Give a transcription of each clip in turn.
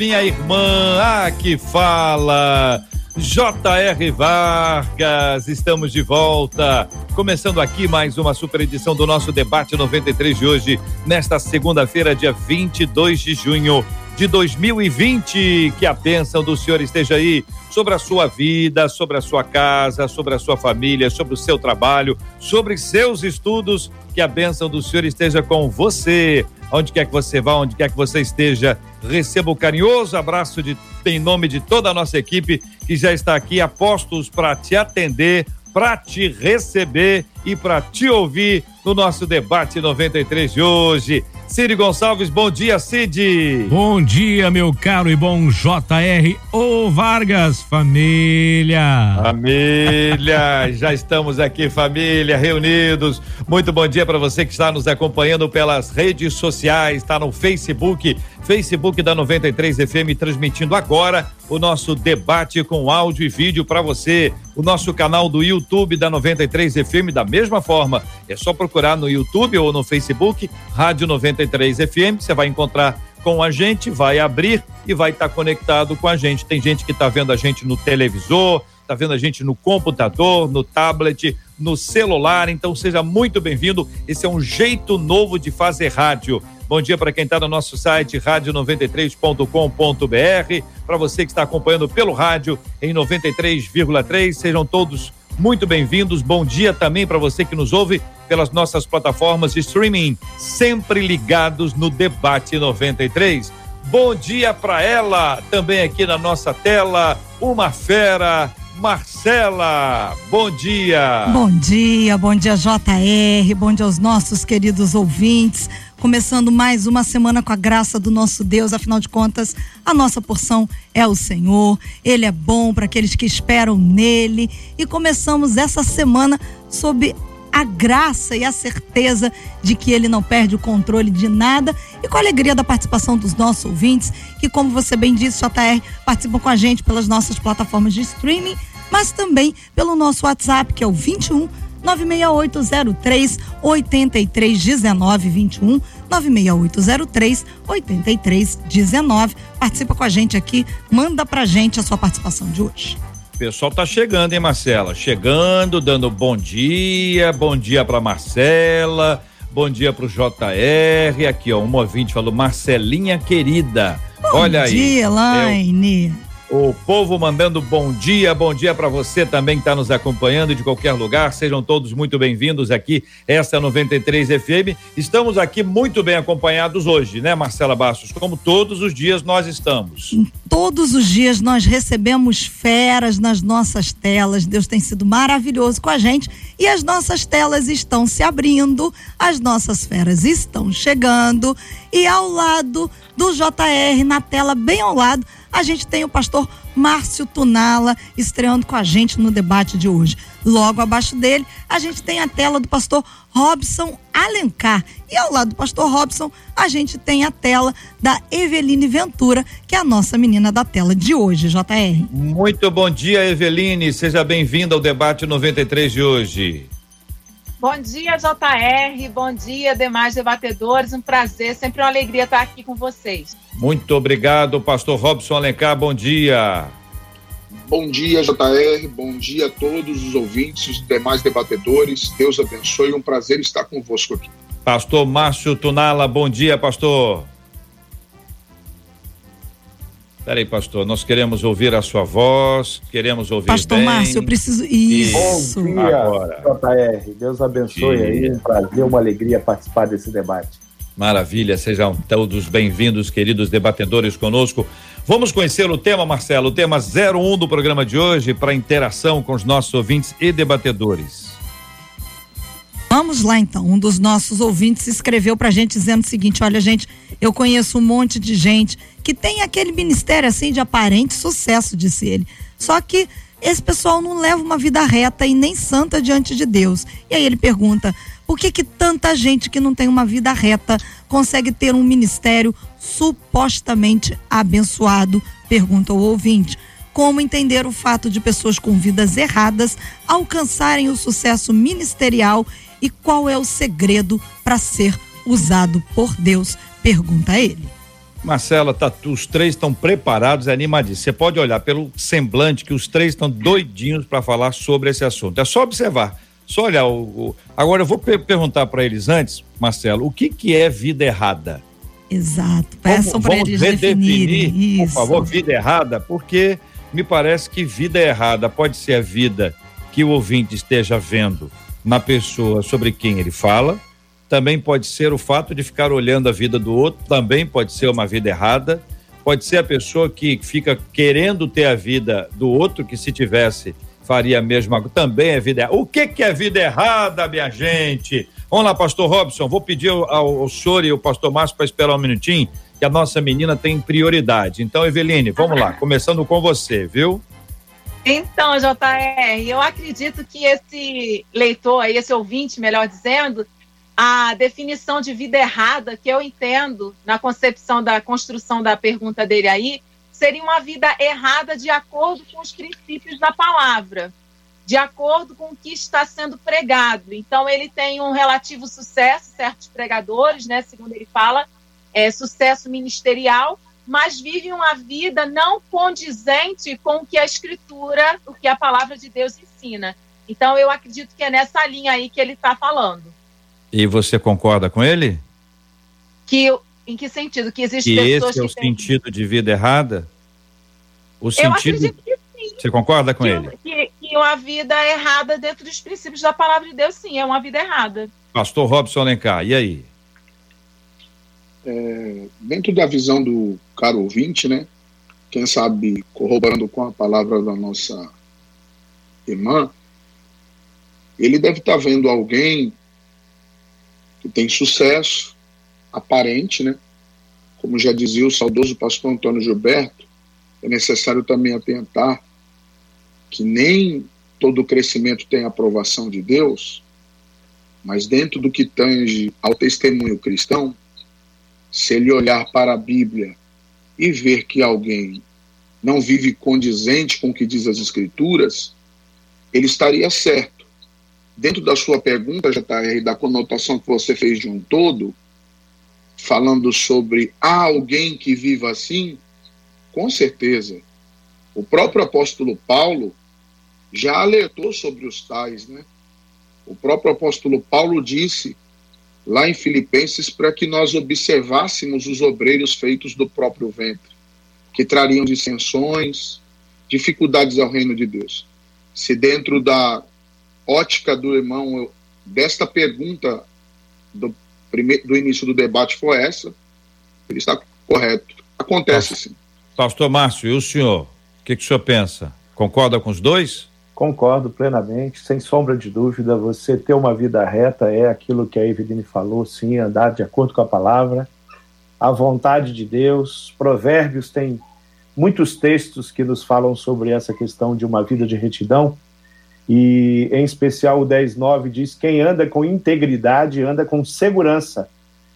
minha irmã. Ah, que fala. J.R. Vargas, estamos de volta. Começando aqui mais uma super edição do nosso debate 93 de hoje, nesta segunda-feira, dia 22 de junho de 2020. Que a bênção do Senhor esteja aí sobre a sua vida, sobre a sua casa, sobre a sua família, sobre o seu trabalho, sobre seus estudos. Que a bênção do Senhor esteja com você. Onde quer que você vá, onde quer que você esteja, receba o carinhoso abraço de, em nome de toda a nossa equipe que já está aqui, apostos para te atender, para te receber e para te ouvir no nosso debate 93 de hoje. Cid Gonçalves, bom dia, Cid. Bom dia, meu caro e bom JR O Vargas, família. Família, já estamos aqui, família, reunidos. Muito bom dia para você que está nos acompanhando pelas redes sociais, está no Facebook, Facebook da 93 FM, transmitindo agora o nosso debate com áudio e vídeo para você. O nosso canal do YouTube da 93 FM, da mesma forma, é só procurar no YouTube ou no Facebook, Rádio 93 FM, você vai encontrar com a gente, vai abrir e vai estar tá conectado com a gente. Tem gente que está vendo a gente no televisor, está vendo a gente no computador, no tablet, no celular, então seja muito bem-vindo. Esse é um jeito novo de fazer rádio. Bom dia para quem está no nosso site rádio93.com.br, para você que está acompanhando pelo rádio em 93,3, sejam todos muito bem-vindos. Bom dia também para você que nos ouve pelas nossas plataformas de streaming, sempre ligados no debate 93. Bom dia para ela, também aqui na nossa tela, uma fera, Marcela. Bom dia. Bom dia, bom dia JR, bom dia aos nossos queridos ouvintes começando mais uma semana com a graça do nosso Deus, afinal de contas, a nossa porção é o Senhor, Ele é bom para aqueles que esperam nele. E começamos essa semana sob a graça e a certeza de que ele não perde o controle de nada. E com a alegria da participação dos nossos ouvintes, que, como você bem disse, JR, participam com a gente pelas nossas plataformas de streaming, mas também pelo nosso WhatsApp, que é o 21 96803 8319 21 96803 8319. Participa com a gente aqui, manda pra gente a sua participação de hoje. O pessoal tá chegando, hein, Marcela? Chegando, dando bom dia, bom dia pra Marcela, bom dia pro JR. Aqui, ó, um ouvinte falou, Marcelinha querida. Bom Olha dia, aí. Elaine. Eu o povo mandando bom dia, bom dia para você também que está nos acompanhando de qualquer lugar. Sejam todos muito bem-vindos aqui, essa é 93 FM. Estamos aqui muito bem acompanhados hoje, né, Marcela Bastos? Como todos os dias nós estamos. Todos os dias nós recebemos feras nas nossas telas. Deus tem sido maravilhoso com a gente e as nossas telas estão se abrindo, as nossas feras estão chegando e ao lado do JR, na tela bem ao lado, a gente tem o pastor Márcio Tunala estreando com a gente no debate de hoje. Logo abaixo dele, a gente tem a tela do pastor Robson Alencar. E ao lado do pastor Robson, a gente tem a tela da Eveline Ventura, que é a nossa menina da tela de hoje, JR. Muito bom dia, Eveline. Seja bem-vinda ao debate 93 de hoje. Bom dia, JR. Bom dia, demais debatedores. Um prazer, sempre uma alegria estar aqui com vocês. Muito obrigado, pastor Robson Alencar. Bom dia. Bom dia, JR. Bom dia a todos os ouvintes, os demais debatedores. Deus abençoe. Um prazer estar convosco aqui. Pastor Márcio Tunala, bom dia, pastor. Peraí, pastor, nós queremos ouvir a sua voz, queremos ouvir Pastor bem. Márcio, eu preciso... Isso. Bom dia, Agora. JR. Deus abençoe aí, um prazer, uma alegria participar desse debate. Maravilha, sejam todos bem-vindos, queridos debatedores conosco. Vamos conhecer o tema, Marcelo, o tema 01 do programa de hoje, para interação com os nossos ouvintes e debatedores. Vamos lá então. Um dos nossos ouvintes escreveu pra gente dizendo o seguinte: olha, gente, eu conheço um monte de gente que tem aquele ministério assim de aparente sucesso, disse ele. Só que esse pessoal não leva uma vida reta e nem santa diante de Deus. E aí ele pergunta: por que, que tanta gente que não tem uma vida reta consegue ter um ministério supostamente abençoado? Pergunta o ouvinte. Como entender o fato de pessoas com vidas erradas alcançarem o sucesso ministerial e qual é o segredo para ser usado por Deus? Pergunta ele. Marcela, tá, os três estão preparados e animadíssimos. Você pode olhar pelo semblante que os três estão doidinhos para falar sobre esse assunto. É só observar. Só olhar o. o... Agora eu vou per perguntar para eles antes, Marcelo, o que que é vida errada? Exato. Peçam para eles definirem. Por favor, vida errada, porque me parece que vida errada pode ser a vida que o ouvinte esteja vendo na pessoa sobre quem ele fala. Também pode ser o fato de ficar olhando a vida do outro, também pode ser uma vida errada. Pode ser a pessoa que fica querendo ter a vida do outro, que se tivesse faria a mesma coisa. Também é vida errada. O que, que é vida errada, minha gente? Vamos lá, pastor Robson. Vou pedir ao, ao senhor e ao pastor Márcio para esperar um minutinho, que a nossa menina tem prioridade. Então, Eveline, vamos lá, começando com você, viu? Então, JR, eu acredito que esse leitor esse ouvinte, melhor dizendo, a definição de vida errada que eu entendo na concepção da construção da pergunta dele aí seria uma vida errada de acordo com os princípios da palavra, de acordo com o que está sendo pregado. Então, ele tem um relativo sucesso, certos pregadores, né, segundo ele fala, é, sucesso ministerial, mas vive uma vida não condizente com o que a Escritura, o que a palavra de Deus ensina. Então, eu acredito que é nessa linha aí que ele está falando. E você concorda com ele? Que em que sentido? Que existe que pessoas esse é o que sentido têm... de vida errada? O sentido... Eu acredito que sim. Você concorda com que, ele? Que, que uma vida errada dentro dos princípios da palavra de Deus, sim, é uma vida errada. Pastor Robson Alencar, e aí? É, dentro da visão do caro ouvinte, né? Quem sabe corroborando com a palavra da nossa irmã, ele deve estar vendo alguém que tem sucesso, aparente, né? Como já dizia o saudoso pastor Antônio Gilberto, é necessário também atentar que nem todo crescimento tem aprovação de Deus, mas dentro do que tange ao testemunho cristão, se ele olhar para a Bíblia e ver que alguém não vive condizente com o que diz as Escrituras, ele estaria certo. Dentro da sua pergunta, JR, da conotação que você fez de um todo, falando sobre há alguém que viva assim, com certeza. O próprio apóstolo Paulo já alertou sobre os tais, né? O próprio apóstolo Paulo disse lá em Filipenses para que nós observássemos os obreiros feitos do próprio ventre, que trariam dissensões, dificuldades ao reino de Deus. Se dentro da ótica do irmão desta pergunta do primeiro, do início do debate foi essa, ele está correto. Acontece sim. Pastor Márcio, e o senhor? O que, que o senhor pensa? Concorda com os dois? Concordo plenamente, sem sombra de dúvida. Você ter uma vida reta é aquilo que a Eveline falou, sim, andar de acordo com a palavra, a vontade de Deus. Provérbios tem muitos textos que nos falam sobre essa questão de uma vida de retidão. E, em especial, o 10.9 diz: Quem anda com integridade anda com segurança,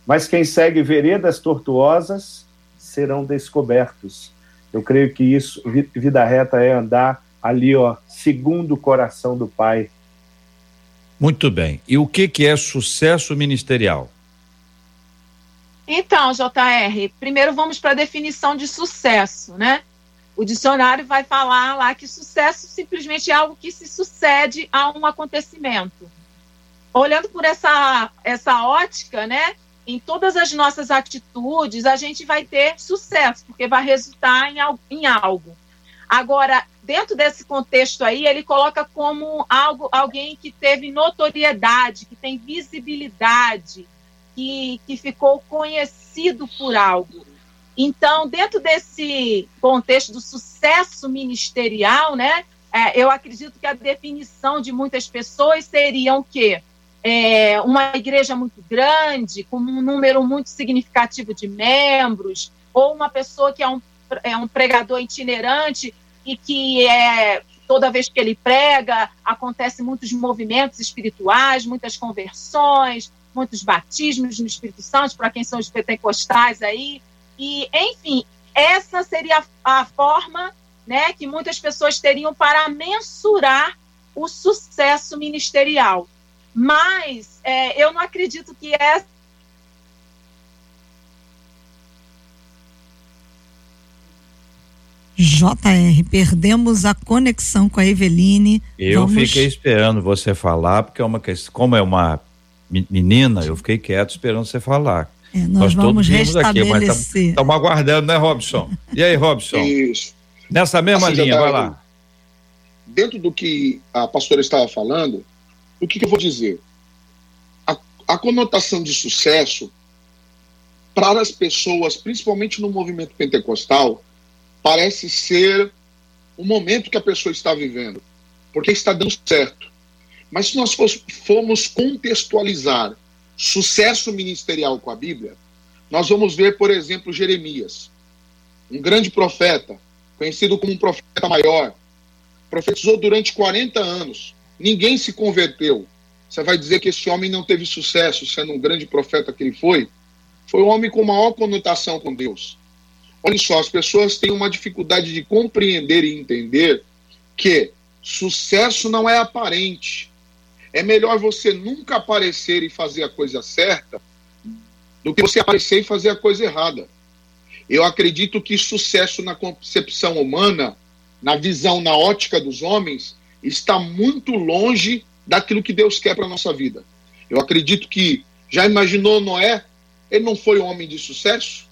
mas quem segue veredas tortuosas serão descobertos. Eu creio que isso, vida reta, é andar ali, ó, segundo o coração do Pai. Muito bem. E o que, que é sucesso ministerial? Então, JR, primeiro vamos para a definição de sucesso, né? O dicionário vai falar lá que sucesso simplesmente é algo que se sucede a um acontecimento. Olhando por essa, essa ótica, né? Em todas as nossas atitudes, a gente vai ter sucesso, porque vai resultar em, em algo. Agora, dentro desse contexto aí, ele coloca como algo, alguém que teve notoriedade, que tem visibilidade, que, que ficou conhecido por algo. Então, dentro desse contexto do sucesso ministerial, né, é, eu acredito que a definição de muitas pessoas seria o quê? É, uma igreja muito grande, com um número muito significativo de membros, ou uma pessoa que é um, é um pregador itinerante, e que é toda vez que ele prega, acontece muitos movimentos espirituais, muitas conversões, muitos batismos no Espírito Santo, para quem são os pentecostais aí. E, enfim, essa seria a, a forma né, que muitas pessoas teriam para mensurar o sucesso ministerial. Mas é, eu não acredito que essa JR, perdemos a conexão com a Eveline. Eu Vamos... fiquei esperando você falar, porque é uma questão, como é uma menina, eu fiquei quieto esperando você falar. É, nós, nós vamos restabelecer. Estamos aguardando, né, Robson? E aí, Robson? Isso. Nessa mesma assim, linha, vai lá. Dentro do que a pastora estava falando, o que, que eu vou dizer? A, a conotação de sucesso para as pessoas, principalmente no movimento pentecostal, parece ser o momento que a pessoa está vivendo, porque está dando certo. Mas se nós formos contextualizar sucesso ministerial com a Bíblia, nós vamos ver, por exemplo, Jeremias, um grande profeta, conhecido como um profeta maior, profetizou durante 40 anos, ninguém se converteu. Você vai dizer que esse homem não teve sucesso, sendo um grande profeta que ele foi? Foi um homem com maior conotação com Deus. Olha só, as pessoas têm uma dificuldade de compreender e entender que sucesso não é aparente. É melhor você nunca aparecer e fazer a coisa certa do que você aparecer e fazer a coisa errada. Eu acredito que sucesso na concepção humana, na visão, na ótica dos homens, está muito longe daquilo que Deus quer para a nossa vida. Eu acredito que, já imaginou Noé? Ele não foi um homem de sucesso?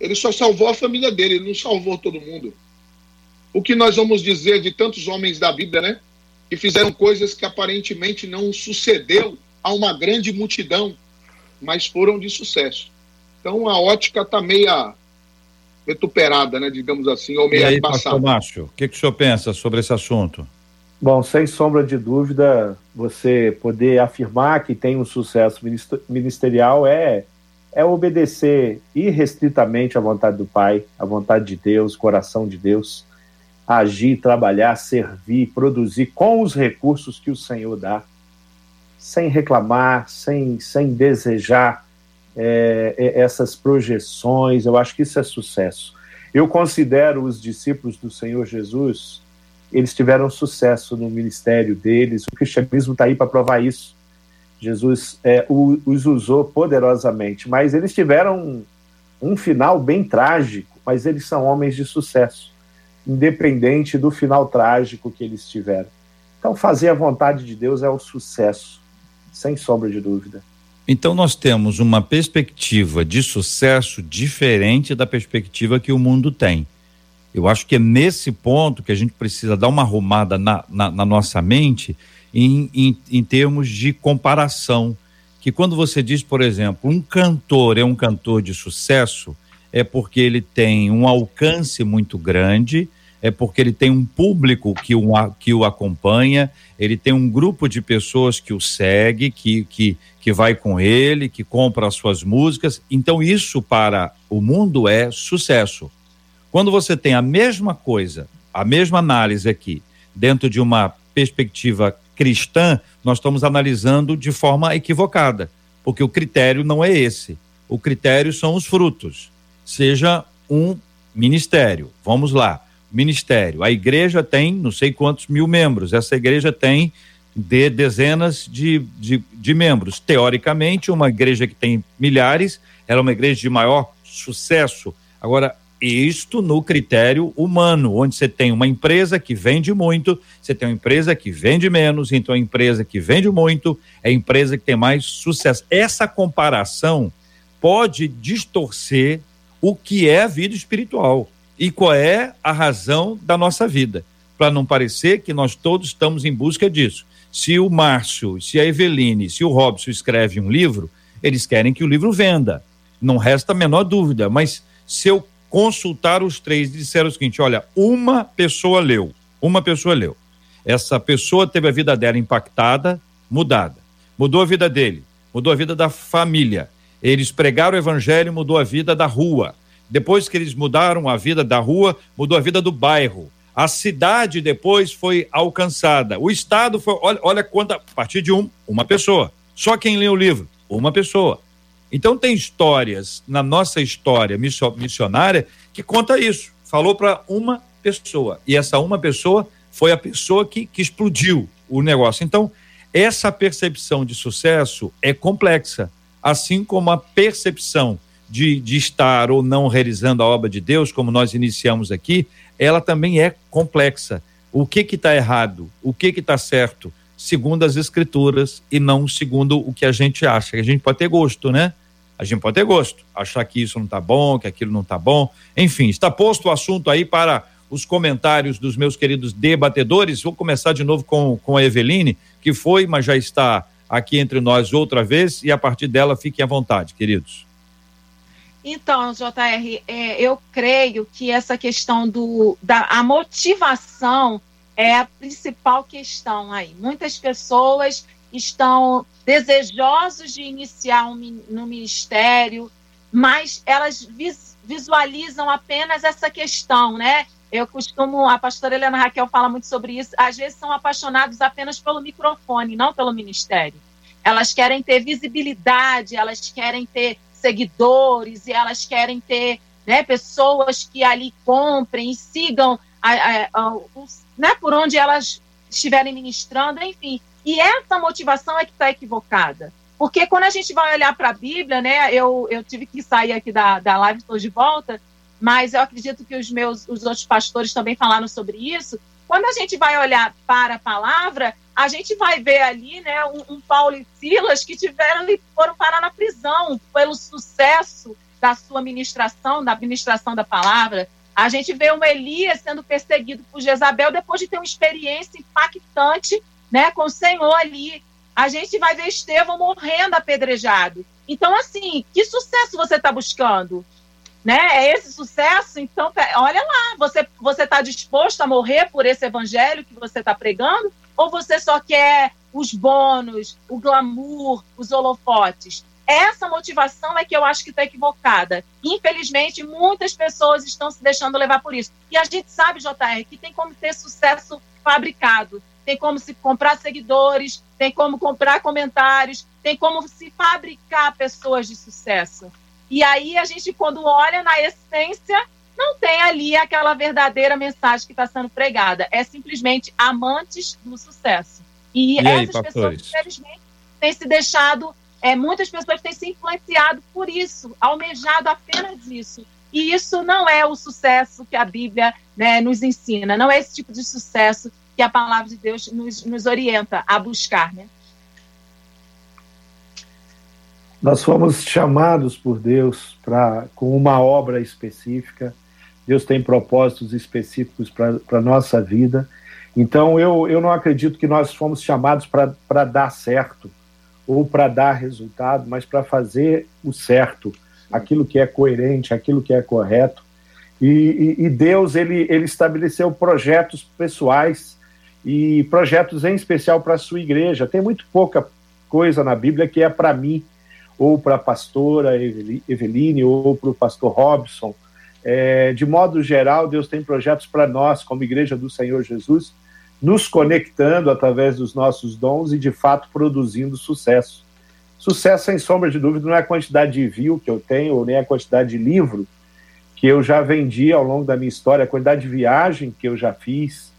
Ele só salvou a família dele, ele não salvou todo mundo. O que nós vamos dizer de tantos homens da Bíblia, né? Que fizeram coisas que aparentemente não sucedeu a uma grande multidão, mas foram de sucesso. Então a ótica está meia retuperada, né? Digamos assim, ou meia e aí, passada. Márcio, o que, que o senhor pensa sobre esse assunto? Bom, sem sombra de dúvida, você poder afirmar que tem um sucesso ministerial é é obedecer irrestritamente à vontade do Pai, à vontade de Deus, coração de Deus, agir, trabalhar, servir, produzir com os recursos que o Senhor dá, sem reclamar, sem, sem desejar é, é essas projeções. Eu acho que isso é sucesso. Eu considero os discípulos do Senhor Jesus, eles tiveram sucesso no ministério deles, o cristianismo está aí para provar isso Jesus é, os usou poderosamente, mas eles tiveram um, um final bem trágico, mas eles são homens de sucesso, independente do final trágico que eles tiveram. Então, fazer a vontade de Deus é o sucesso, sem sombra de dúvida. Então, nós temos uma perspectiva de sucesso diferente da perspectiva que o mundo tem. Eu acho que é nesse ponto que a gente precisa dar uma arrumada na, na, na nossa mente em, em, em termos de comparação. Que quando você diz, por exemplo, um cantor é um cantor de sucesso, é porque ele tem um alcance muito grande, é porque ele tem um público que o, que o acompanha, ele tem um grupo de pessoas que o segue, que, que, que vai com ele, que compra as suas músicas. Então, isso para o mundo é sucesso. Quando você tem a mesma coisa, a mesma análise aqui, dentro de uma perspectiva cristã, nós estamos analisando de forma equivocada, porque o critério não é esse. O critério são os frutos. Seja um ministério. Vamos lá. Ministério. A igreja tem não sei quantos mil membros. Essa igreja tem de dezenas de, de, de membros. Teoricamente, uma igreja que tem milhares, ela é uma igreja de maior sucesso. Agora, isto no critério humano, onde você tem uma empresa que vende muito, você tem uma empresa que vende menos, então a empresa que vende muito é a empresa que tem mais sucesso. Essa comparação pode distorcer o que é a vida espiritual e qual é a razão da nossa vida, para não parecer que nós todos estamos em busca disso. Se o Márcio, se a Eveline, se o Robson escreve um livro, eles querem que o livro venda. Não resta a menor dúvida, mas se eu consultaram os três e disseram o seguinte: olha, uma pessoa leu, uma pessoa leu. Essa pessoa teve a vida dela impactada, mudada. Mudou a vida dele, mudou a vida da família. Eles pregaram o evangelho, mudou a vida da rua. Depois que eles mudaram a vida da rua, mudou a vida do bairro. A cidade depois foi alcançada. O Estado foi. Olha, olha quanta. A partir de um, uma pessoa. Só quem lê o livro, uma pessoa. Então tem histórias na nossa história missionária que conta isso. Falou para uma pessoa. E essa uma pessoa foi a pessoa que, que explodiu o negócio. Então, essa percepção de sucesso é complexa, assim como a percepção de, de estar ou não realizando a obra de Deus, como nós iniciamos aqui, ela também é complexa. O que que está errado? O que que está certo? Segundo as escrituras e não segundo o que a gente acha. A gente pode ter gosto, né? A gente pode ter gosto, achar que isso não está bom, que aquilo não está bom. Enfim, está posto o assunto aí para os comentários dos meus queridos debatedores. Vou começar de novo com, com a Eveline, que foi, mas já está aqui entre nós outra vez, e a partir dela fiquem à vontade, queridos. Então, JR, é, eu creio que essa questão do, da a motivação é a principal questão aí. Muitas pessoas estão desejosos de iniciar um, no ministério, mas elas vis, visualizam apenas essa questão, né? Eu costumo, a pastora Helena Raquel fala muito sobre isso, às vezes são apaixonados apenas pelo microfone, não pelo ministério. Elas querem ter visibilidade, elas querem ter seguidores e elas querem ter né, pessoas que ali comprem e sigam a, a, a, os, né, por onde elas estiverem ministrando, enfim. E essa motivação é que está equivocada. Porque quando a gente vai olhar para a Bíblia, né, eu, eu tive que sair aqui da, da live, estou de volta, mas eu acredito que os meus os outros pastores também falaram sobre isso. Quando a gente vai olhar para a palavra, a gente vai ver ali né, um, um Paulo e Silas que tiveram e foram parar na prisão pelo sucesso da sua ministração, da administração da palavra. A gente vê um Elias sendo perseguido por Jezabel depois de ter uma experiência impactante né, com o Senhor ali. A gente vai ver Estevão morrendo apedrejado. Então, assim, que sucesso você está buscando? né? É esse sucesso, então olha lá, você você está disposto a morrer por esse evangelho que você está pregando, ou você só quer os bônus, o glamour, os holofotes? Essa motivação é que eu acho que está equivocada. Infelizmente, muitas pessoas estão se deixando levar por isso. E a gente sabe, JR, que tem como ter sucesso fabricado. Tem como se comprar seguidores, tem como comprar comentários, tem como se fabricar pessoas de sucesso. E aí a gente, quando olha na essência, não tem ali aquela verdadeira mensagem que está sendo pregada. É simplesmente amantes do sucesso. E, e essas aí, pessoas, infelizmente, têm se deixado, é, muitas pessoas têm se influenciado por isso, almejado apenas isso. E isso não é o sucesso que a Bíblia né, nos ensina, não é esse tipo de sucesso que a palavra de Deus nos, nos orienta a buscar. Né? Nós fomos chamados por Deus para com uma obra específica. Deus tem propósitos específicos para a nossa vida. Então, eu, eu não acredito que nós fomos chamados para dar certo ou para dar resultado, mas para fazer o certo, aquilo que é coerente, aquilo que é correto. E, e, e Deus ele, ele estabeleceu projetos pessoais e projetos em especial para a sua igreja. Tem muito pouca coisa na Bíblia que é para mim ou para a pastora Eveline, ou para o pastor Robson. É, de modo geral, Deus tem projetos para nós, como Igreja do Senhor Jesus, nos conectando através dos nossos dons e, de fato, produzindo sucesso. Sucesso, sem sombra de dúvida, não é a quantidade de view que eu tenho, ou nem a quantidade de livro que eu já vendi ao longo da minha história, a quantidade de viagem que eu já fiz,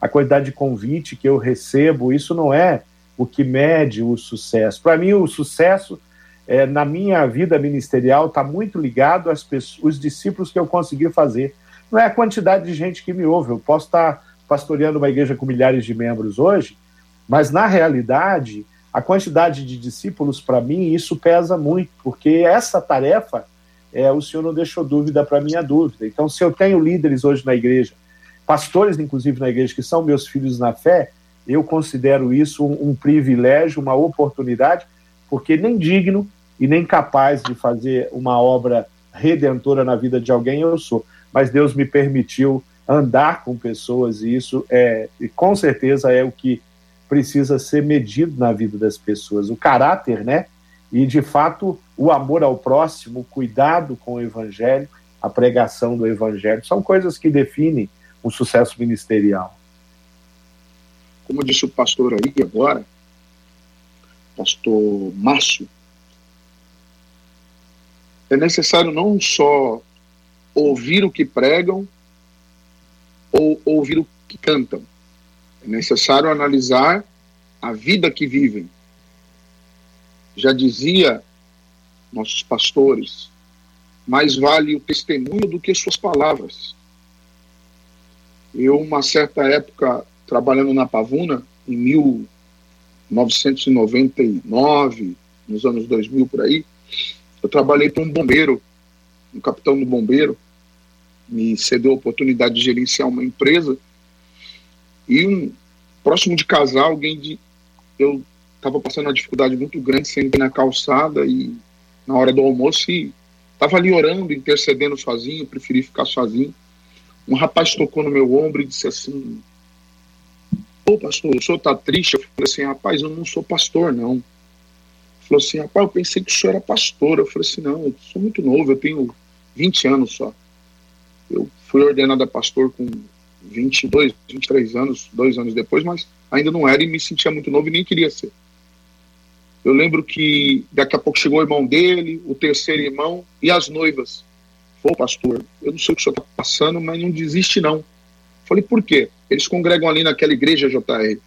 a quantidade de convite que eu recebo, isso não é o que mede o sucesso. Para mim, o sucesso é, na minha vida ministerial está muito ligado às pessoas, os discípulos que eu consegui fazer. Não é a quantidade de gente que me ouve. Eu posso estar tá pastoreando uma igreja com milhares de membros hoje, mas na realidade, a quantidade de discípulos para mim, isso pesa muito, porque essa tarefa, é, o Senhor não deixou dúvida para minha dúvida. Então, se eu tenho líderes hoje na igreja, pastores inclusive na igreja, que são meus filhos na fé, eu considero isso um, um privilégio, uma oportunidade, porque nem digno e nem capaz de fazer uma obra redentora na vida de alguém eu sou. Mas Deus me permitiu andar com pessoas e isso é, e com certeza é o que precisa ser medido na vida das pessoas, o caráter, né? E de fato o amor ao próximo, o cuidado com o evangelho, a pregação do evangelho, são coisas que definem um sucesso ministerial? Como disse o pastor aí agora, pastor Márcio, é necessário não só ouvir o que pregam ou ouvir o que cantam. É necessário analisar a vida que vivem. Já dizia nossos pastores, mais vale o testemunho do que suas palavras. Eu, uma certa época, trabalhando na Pavuna, em 1999, nos anos 2000 por aí, eu trabalhei para um bombeiro, um capitão do bombeiro, me cedeu a oportunidade de gerenciar uma empresa e um próximo de casar, alguém de eu estava passando uma dificuldade muito grande sendo na calçada e na hora do almoço e estava ali orando, intercedendo sozinho, preferi ficar sozinho. Um rapaz tocou no meu ombro e disse assim: Ô pastor, o senhor está triste? Eu falei assim: rapaz, eu não sou pastor, não. Ele falou assim: rapaz, eu pensei que o senhor era pastor. Eu falei assim: não, eu sou muito novo, eu tenho 20 anos só. Eu fui ordenado a pastor com 22, 23 anos, dois anos depois, mas ainda não era e me sentia muito novo e nem queria ser. Eu lembro que daqui a pouco chegou o irmão dele, o terceiro irmão e as noivas. Pô, pastor, eu não sei o que o senhor está passando, mas não desiste não. Falei, por quê? Eles congregam ali naquela igreja JR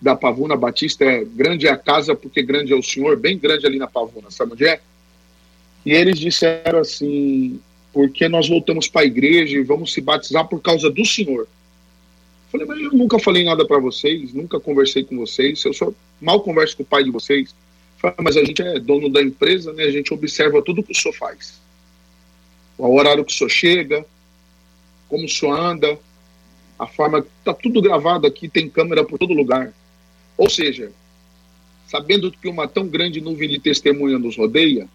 da Pavuna Batista, é grande é a casa porque grande é o Senhor, bem grande ali na Pavuna, sabe onde é? E eles disseram assim, porque nós voltamos para a igreja e vamos se batizar por causa do Senhor. Falei, mas eu nunca falei nada para vocês, nunca conversei com vocês, eu só mal converso com o pai de vocês. Falei, mas a gente é dono da empresa, né? A gente observa tudo que o senhor faz. O horário que o senhor chega, como o senhor anda, a forma que está tudo gravado aqui, tem câmera por todo lugar. Ou seja, sabendo que uma tão grande nuvem de testemunha nos rodeia,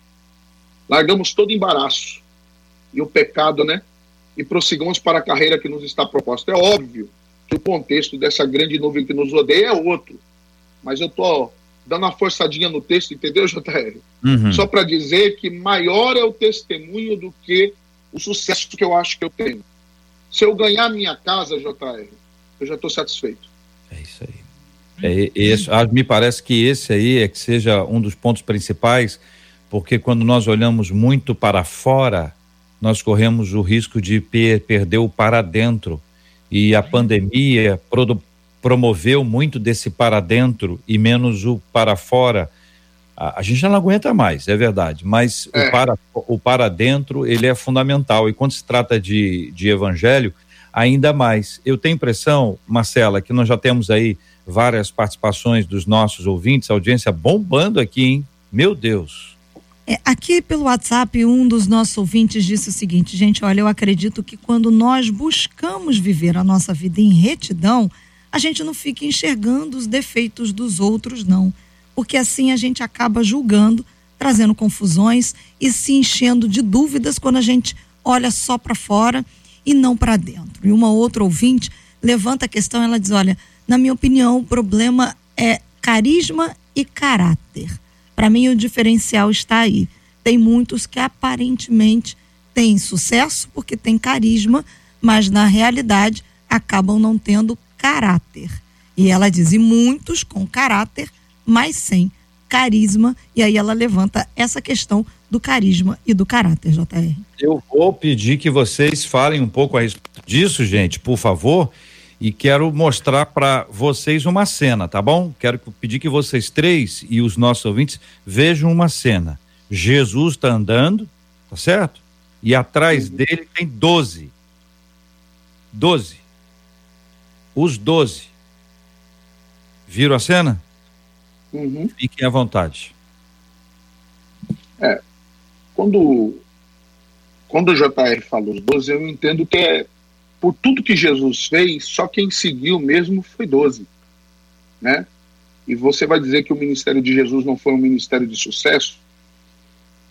largamos todo embaraço e o pecado, né? E prossigamos para a carreira que nos está proposta. É óbvio que o contexto dessa grande nuvem que nos rodeia é outro, mas eu estou dando uma forçadinha no texto, entendeu, JR? Uhum. Só para dizer que maior é o testemunho do que o sucesso que eu acho que eu tenho. Se eu ganhar minha casa, JR, eu já estou satisfeito. É isso aí. É, esse, ah, me parece que esse aí é que seja um dos pontos principais, porque quando nós olhamos muito para fora, nós corremos o risco de per perder o para dentro. E a pandemia pro promoveu muito desse para dentro e menos o para fora. A, a gente já não aguenta mais, é verdade, mas é. o, para, o para dentro ele é fundamental. E quando se trata de, de evangelho, ainda mais. Eu tenho impressão, Marcela, que nós já temos aí várias participações dos nossos ouvintes, audiência bombando aqui, hein? Meu Deus. É, aqui pelo WhatsApp, um dos nossos ouvintes disse o seguinte: gente, olha, eu acredito que quando nós buscamos viver a nossa vida em retidão, a gente não fica enxergando os defeitos dos outros, não. Porque assim a gente acaba julgando, trazendo confusões e se enchendo de dúvidas quando a gente olha só para fora e não para dentro. E uma outra ouvinte levanta a questão, ela diz: olha, na minha opinião, o problema é carisma e caráter. Para mim, o diferencial está aí. Tem muitos que aparentemente têm sucesso porque têm carisma, mas na realidade acabam não tendo caráter. E ela diz: e muitos com caráter, mas sem carisma. E aí ela levanta essa questão do carisma e do caráter, JR. Eu vou pedir que vocês falem um pouco a respeito disso, gente, por favor. E quero mostrar para vocês uma cena, tá bom? Quero pedir que vocês três e os nossos ouvintes vejam uma cena. Jesus está andando, tá certo? E atrás dele tem doze. Doze os doze. Viram a cena? Uhum. Fiquem à vontade. É, quando, quando o JR fala os doze, eu entendo que é por tudo que Jesus fez, só quem seguiu mesmo foi doze, né? E você vai dizer que o ministério de Jesus não foi um ministério de sucesso?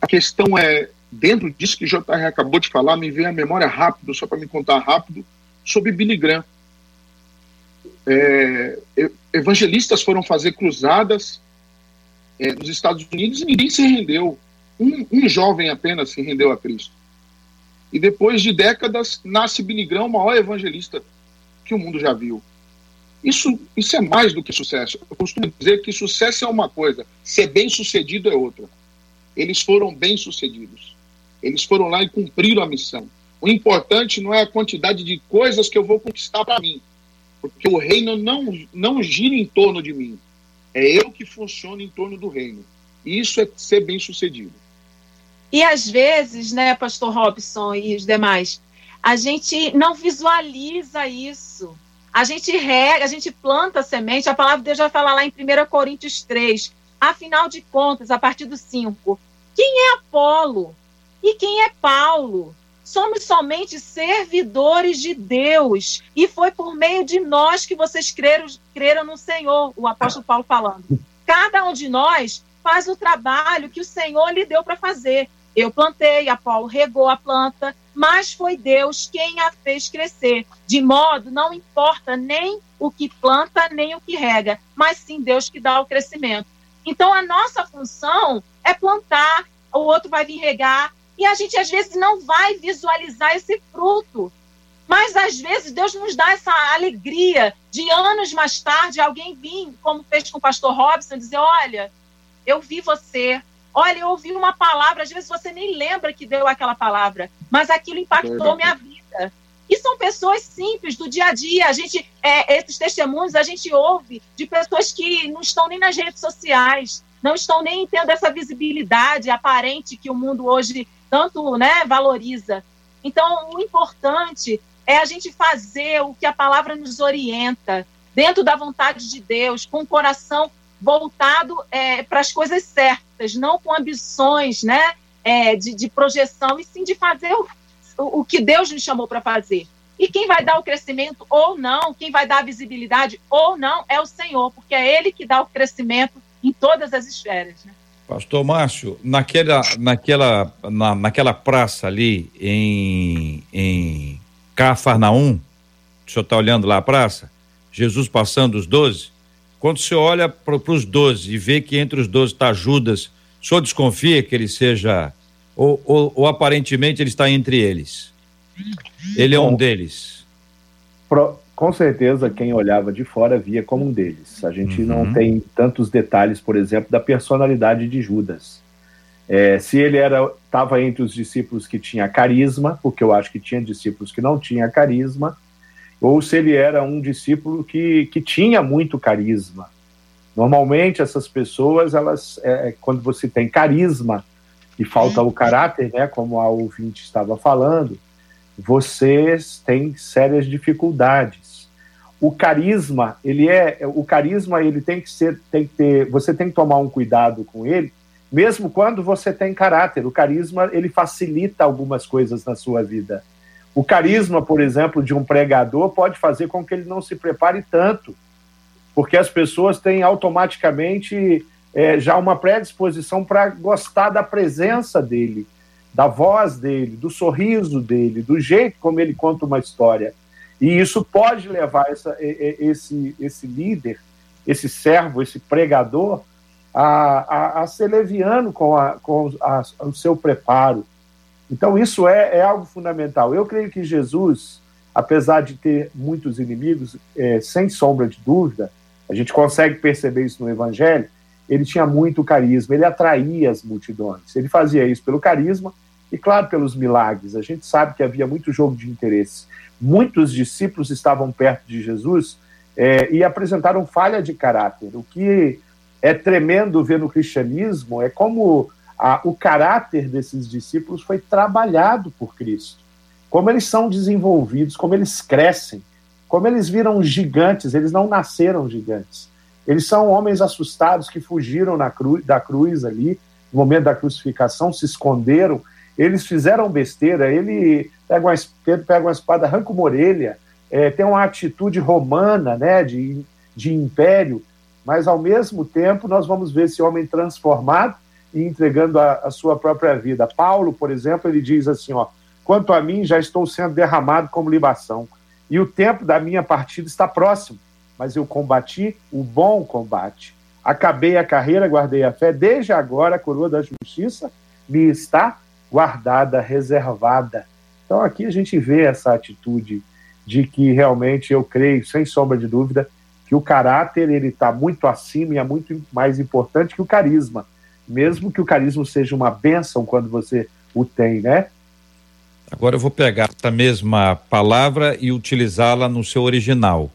A questão é, dentro disso que o JR acabou de falar, me veio a memória rápido, só para me contar rápido, sobre Billy Graham é, evangelistas foram fazer cruzadas é, nos Estados Unidos e ninguém se rendeu. Um, um, jovem apenas se rendeu a Cristo. E depois de décadas, nasce Billy Graham, o maior evangelista que o mundo já viu. Isso, isso é mais do que sucesso. Eu costumo dizer que sucesso é uma coisa, ser bem sucedido é outra. Eles foram bem sucedidos. Eles foram lá e cumpriram a missão. O importante não é a quantidade de coisas que eu vou conquistar para mim, porque o reino não, não gira em torno de mim. É eu que funciono em torno do reino. Isso é ser bem sucedido. E às vezes, né, Pastor Robson e os demais, a gente não visualiza isso. A gente rega, a gente planta a semente, a palavra de Deus vai falar lá em 1 Coríntios 3. Afinal de contas, a partir do 5, quem é Apolo? E quem é Paulo? Somos somente servidores de Deus. E foi por meio de nós que vocês creram, creram no Senhor, o apóstolo Paulo falando. Cada um de nós faz o trabalho que o Senhor lhe deu para fazer. Eu plantei, Apolo regou a planta, mas foi Deus quem a fez crescer. De modo, não importa nem o que planta, nem o que rega, mas sim Deus que dá o crescimento. Então, a nossa função é plantar, o outro vai vir regar, e a gente às vezes não vai visualizar esse fruto. Mas às vezes Deus nos dá essa alegria de anos mais tarde alguém vir, como fez com o pastor Robson, dizer: Olha, eu vi você, Olha, eu ouvi uma palavra, às vezes você nem lembra que deu aquela palavra, mas aquilo impactou minha vida. E são pessoas simples do dia a dia. A gente, é, esses testemunhos a gente ouve de pessoas que não estão nem nas redes sociais, não estão nem tendo essa visibilidade aparente que o mundo hoje tanto né, valoriza. Então, o importante é a gente fazer o que a palavra nos orienta, dentro da vontade de Deus, com o coração voltado é, para as coisas certas, não com ambições né, é, de, de, projeção, e sim de fazer o, o, o que Deus nos chamou para fazer. E quem vai dar o crescimento ou não, quem vai dar a visibilidade ou não, é o Senhor, porque é Ele que dá o crescimento em todas as esferas. Né? Pastor Márcio, naquela, naquela, na, naquela praça ali em, em Cafarnaum, o senhor está olhando lá a praça? Jesus passando os doze, quando você olha para os 12 e vê que entre os 12 está Judas, senhor desconfia que ele seja, ou, ou, ou aparentemente ele está entre eles? Ele é um deles? Pro, com certeza, quem olhava de fora via como um deles. A gente uhum. não tem tantos detalhes, por exemplo, da personalidade de Judas. É, se ele era estava entre os discípulos que tinha carisma, porque eu acho que tinha discípulos que não tinha carisma, ou se ele era um discípulo que, que tinha muito carisma. Normalmente essas pessoas, elas, é, é quando você tem carisma e falta o caráter, né, como a ouvinte estava falando, vocês têm sérias dificuldades. O carisma, ele é, o carisma ele tem que ser, tem que ter, você tem que tomar um cuidado com ele, mesmo quando você tem caráter. O carisma ele facilita algumas coisas na sua vida. O carisma, por exemplo, de um pregador pode fazer com que ele não se prepare tanto, porque as pessoas têm automaticamente é, já uma predisposição para gostar da presença dele, da voz dele, do sorriso dele, do jeito como ele conta uma história. E isso pode levar essa, esse, esse líder, esse servo, esse pregador, a, a, a ser leviano com, a, com a, o seu preparo, então, isso é, é algo fundamental. Eu creio que Jesus, apesar de ter muitos inimigos, é, sem sombra de dúvida, a gente consegue perceber isso no Evangelho, ele tinha muito carisma, ele atraía as multidões. Ele fazia isso pelo carisma e, claro, pelos milagres. A gente sabe que havia muito jogo de interesse. Muitos discípulos estavam perto de Jesus é, e apresentaram falha de caráter. O que é tremendo ver no cristianismo é como a, o caráter desses discípulos foi trabalhado por Cristo. Como eles são desenvolvidos, como eles crescem, como eles viram gigantes, eles não nasceram gigantes. Eles são homens assustados que fugiram cru, da cruz ali, no momento da crucificação, se esconderam. Eles fizeram besteira. Ele pega uma, pega uma espada, arranca uma orelha, é, tem uma atitude romana, né, de, de império, mas ao mesmo tempo nós vamos ver esse homem transformado e entregando a, a, sua própria vida. Paulo, por exemplo, ele diz assim: ó, quanto a mim, já estou sendo derramado como libação, e o tempo da minha partida está próximo, mas eu combati o bom combate. Acabei a carreira, guardei a fé, desde agora a coroa da justiça me está guardada, reservada. Então aqui a gente vê essa atitude de que realmente eu creio, sem sombra de dúvida, que o caráter ele está muito acima e é muito mais importante que o carisma, mesmo que o carisma seja uma bênção quando você o tem, né? Agora eu vou pegar essa mesma palavra e utilizá-la no seu original,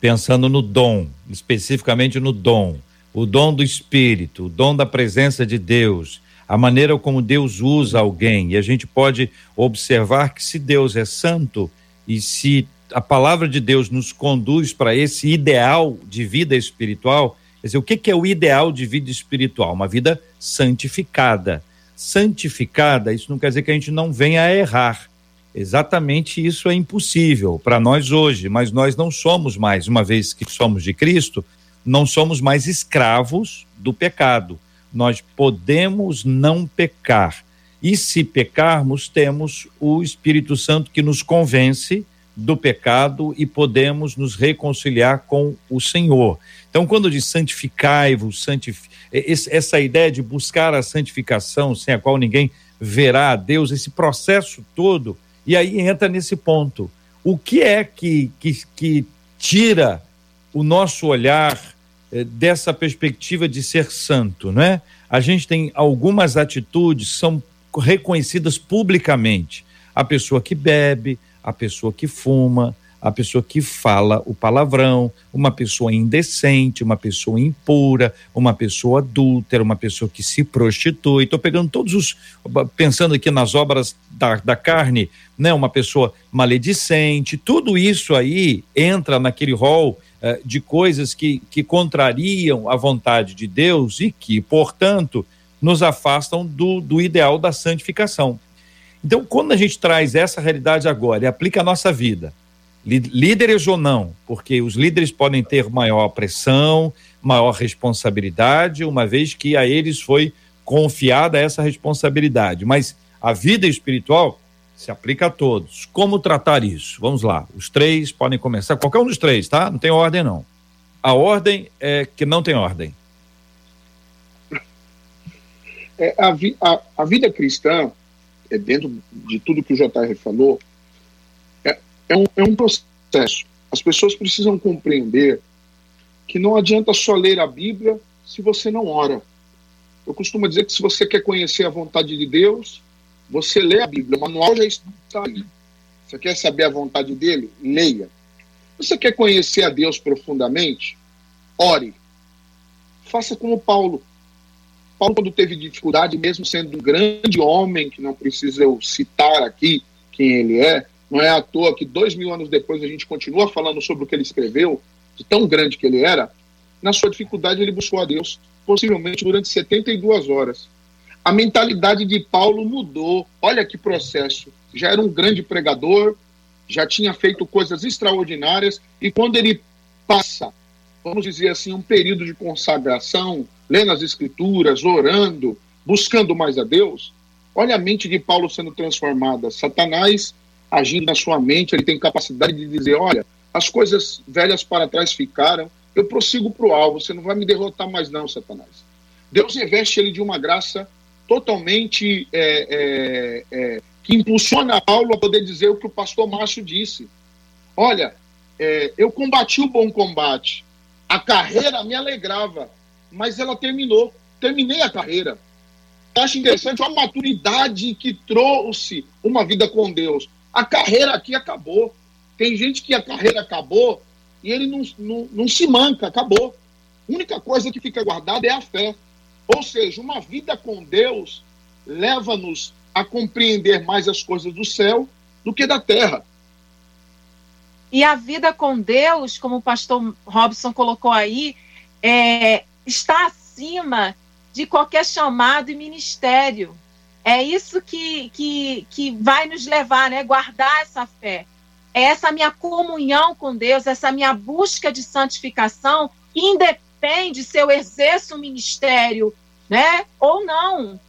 pensando no dom, especificamente no dom, o dom do Espírito, o dom da presença de Deus, a maneira como Deus usa alguém. E a gente pode observar que se Deus é santo e se a palavra de Deus nos conduz para esse ideal de vida espiritual, quer dizer, o que, que é o ideal de vida espiritual? Uma vida santificada. Santificada, isso não quer dizer que a gente não venha a errar. Exatamente isso é impossível para nós hoje, mas nós não somos mais, uma vez que somos de Cristo, não somos mais escravos do pecado. Nós podemos não pecar. E se pecarmos, temos o Espírito Santo que nos convence do pecado e podemos nos reconciliar com o Senhor. Então, quando diz santificai-vos, santif... essa ideia de buscar a santificação sem a qual ninguém verá a Deus, esse processo todo, e aí entra nesse ponto. O que é que, que, que tira o nosso olhar eh, dessa perspectiva de ser santo, não é? A gente tem algumas atitudes são reconhecidas publicamente. A pessoa que bebe, a pessoa que fuma, a pessoa que fala o palavrão, uma pessoa indecente, uma pessoa impura, uma pessoa adúltera, uma pessoa que se prostitui. Estou pegando todos os. pensando aqui nas obras da, da carne, né? Uma pessoa maledicente, tudo isso aí entra naquele rol eh, de coisas que, que contrariam a vontade de Deus e que, portanto, nos afastam do, do ideal da santificação. Então, quando a gente traz essa realidade agora e aplica a nossa vida, líderes ou não, porque os líderes podem ter maior pressão, maior responsabilidade, uma vez que a eles foi confiada essa responsabilidade, mas a vida espiritual se aplica a todos. Como tratar isso? Vamos lá, os três podem começar, qualquer um dos três, tá? Não tem ordem, não. A ordem é que não tem ordem. É, a, vi, a, a vida cristã, é dentro de tudo que o JR falou, é, um, é um processo. As pessoas precisam compreender que não adianta só ler a Bíblia se você não ora. Eu costumo dizer que se você quer conhecer a vontade de Deus, você lê a Bíblia, o manual já está aí. Você quer saber a vontade dele? Leia. Você quer conhecer a Deus profundamente? Ore. Faça como Paulo. Paulo, quando teve dificuldade, mesmo sendo um grande homem, que não precisa eu citar aqui quem ele é, não é à toa que dois mil anos depois a gente continua falando sobre o que ele escreveu, de tão grande que ele era, na sua dificuldade ele buscou a Deus, possivelmente durante 72 horas. A mentalidade de Paulo mudou. Olha que processo. Já era um grande pregador, já tinha feito coisas extraordinárias, e quando ele passa, vamos dizer assim, um período de consagração, lendo as escrituras, orando, buscando mais a Deus, olha a mente de Paulo sendo transformada. Satanás agindo na sua mente, ele tem capacidade de dizer: olha, as coisas velhas para trás ficaram, eu prossigo para o alvo, você não vai me derrotar mais, não, Satanás. Deus reveste ele de uma graça totalmente é, é, é, que impulsiona Paulo a poder dizer o que o pastor Márcio disse. Olha, é, eu combati o bom combate, a carreira me alegrava, mas ela terminou. Terminei a carreira. Acho interessante a maturidade que trouxe uma vida com Deus. A carreira aqui acabou. Tem gente que a carreira acabou e ele não, não, não se manca, acabou. A única coisa que fica guardada é a fé. Ou seja, uma vida com Deus leva-nos a compreender mais as coisas do céu do que da terra. E a vida com Deus, como o pastor Robson colocou aí, é, está acima de qualquer chamado e ministério. É isso que, que, que vai nos levar, né? Guardar essa fé. É essa minha comunhão com Deus, essa minha busca de santificação, independe se eu exerço o ministério, né? Ou não.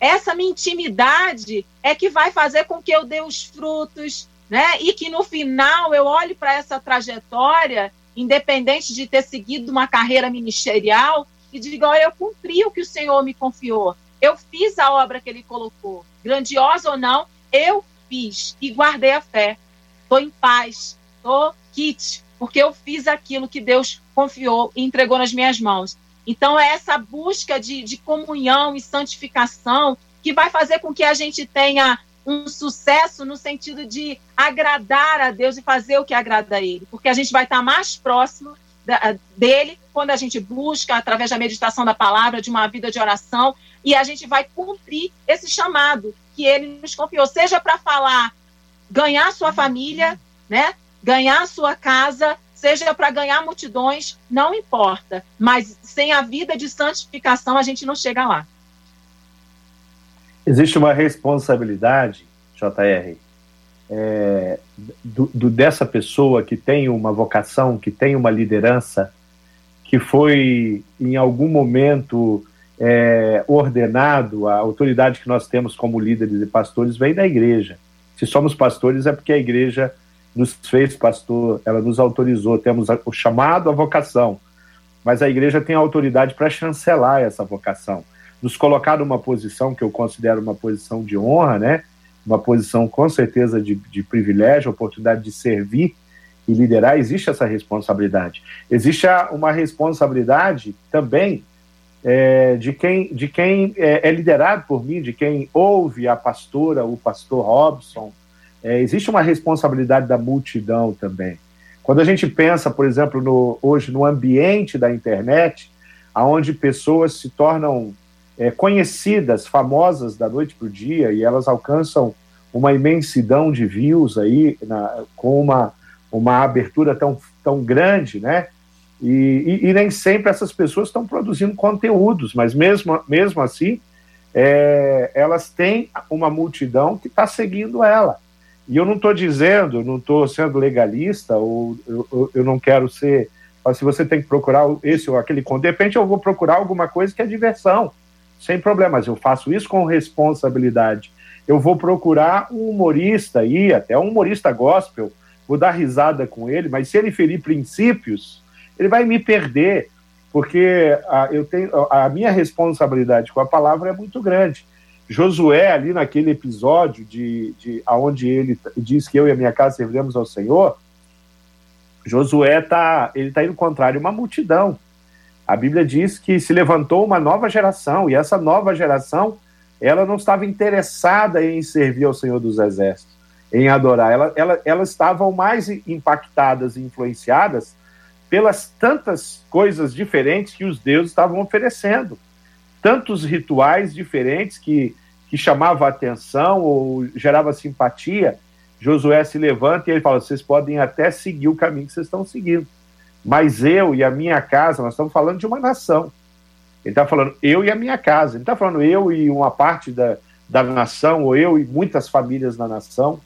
Essa minha intimidade é que vai fazer com que eu dê os frutos, né? E que no final eu olhe para essa trajetória independente de ter seguido uma carreira ministerial, e diga: olha, eu cumpri o que o Senhor me confiou, eu fiz a obra que Ele colocou, grandiosa ou não, eu fiz e guardei a fé. Estou em paz, tô kit, porque eu fiz aquilo que Deus confiou e entregou nas minhas mãos. Então, é essa busca de, de comunhão e santificação que vai fazer com que a gente tenha um sucesso no sentido de agradar a Deus e fazer o que agrada a Ele, porque a gente vai estar mais próximo da, dele quando a gente busca, através da meditação da palavra, de uma vida de oração, e a gente vai cumprir esse chamado que Ele nos confiou, seja para falar, ganhar sua família, né? ganhar sua casa, seja para ganhar multidões, não importa, mas sem a vida de santificação a gente não chega lá. Existe uma responsabilidade, JR, é, do, do, dessa pessoa que tem uma vocação, que tem uma liderança, que foi em algum momento é, ordenado, a autoridade que nós temos como líderes e pastores vem da igreja. Se somos pastores é porque a igreja nos fez pastor, ela nos autorizou, temos o chamado, a vocação, mas a igreja tem a autoridade para chancelar essa vocação nos colocar numa posição que eu considero uma posição de honra, né? Uma posição com certeza de, de privilégio, oportunidade de servir e liderar, existe essa responsabilidade. Existe uma responsabilidade também é, de quem, de quem é, é, liderado por mim, de quem ouve a pastora, o pastor Robson. É, existe uma responsabilidade da multidão também. Quando a gente pensa, por exemplo, no, hoje no ambiente da internet, aonde pessoas se tornam é, conhecidas, famosas da noite para o dia, e elas alcançam uma imensidão de views aí, na, com uma, uma abertura tão, tão grande, né? E, e, e nem sempre essas pessoas estão produzindo conteúdos, mas mesmo, mesmo assim, é, elas têm uma multidão que está seguindo ela. E eu não estou dizendo, não estou sendo legalista, ou eu, eu não quero ser. Se você tem que procurar esse ou aquele conteúdo, de repente eu vou procurar alguma coisa que é diversão sem problemas. Eu faço isso com responsabilidade. Eu vou procurar um humorista aí, até um humorista gospel, vou dar risada com ele, mas se ele ferir princípios, ele vai me perder, porque a, eu tenho, a minha responsabilidade com a palavra é muito grande. Josué, ali naquele episódio de, de onde ele diz que eu e a minha casa serviremos ao Senhor, Josué está ele tá indo contrário uma multidão. A Bíblia diz que se levantou uma nova geração, e essa nova geração, ela não estava interessada em servir ao Senhor dos Exércitos, em adorar. Ela, ela, elas estavam mais impactadas e influenciadas pelas tantas coisas diferentes que os deuses estavam oferecendo. Tantos rituais diferentes que, que chamavam a atenção ou gerava simpatia. Josué se levanta e ele fala: vocês podem até seguir o caminho que vocês estão seguindo mas eu e a minha casa, nós estamos falando de uma nação. Ele está falando eu e a minha casa. Ele está falando eu e uma parte da, da nação, ou eu e muitas famílias da nação,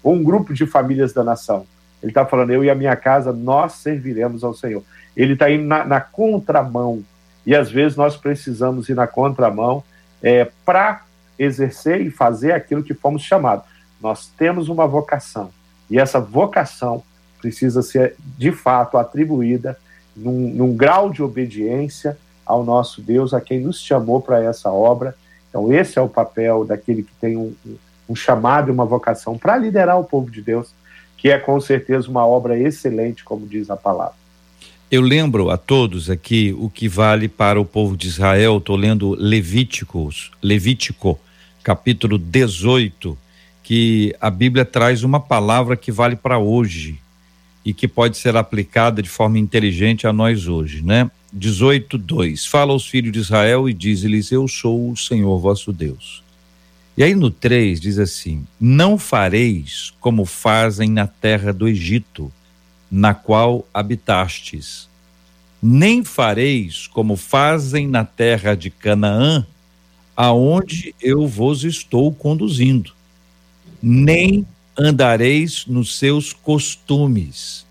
ou um grupo de famílias da nação. Ele está falando eu e a minha casa, nós serviremos ao Senhor. Ele está indo na, na, contramão. E às vezes nós precisamos ir na contramão é, para exercer e fazer aquilo que fomos chamados. Nós temos uma vocação. E essa vocação precisa ser de fato atribuída num, num grau de obediência ao nosso Deus, a quem nos chamou para essa obra. Então, esse é o papel daquele que tem um, um chamado e uma vocação para liderar o povo de Deus, que é com certeza uma obra excelente, como diz a palavra. Eu lembro a todos aqui o que vale para o povo de Israel. Estou lendo Levíticos, Levítico, capítulo 18, que a Bíblia traz uma palavra que vale para hoje e que pode ser aplicada de forma inteligente a nós hoje, né? 18:2. Fala aos filhos de Israel e diz-lhes: Eu sou o Senhor vosso Deus. E aí no 3 diz assim: Não fareis como fazem na terra do Egito, na qual habitastes, nem fareis como fazem na terra de Canaã, aonde eu vos estou conduzindo, nem andareis nos seus costumes.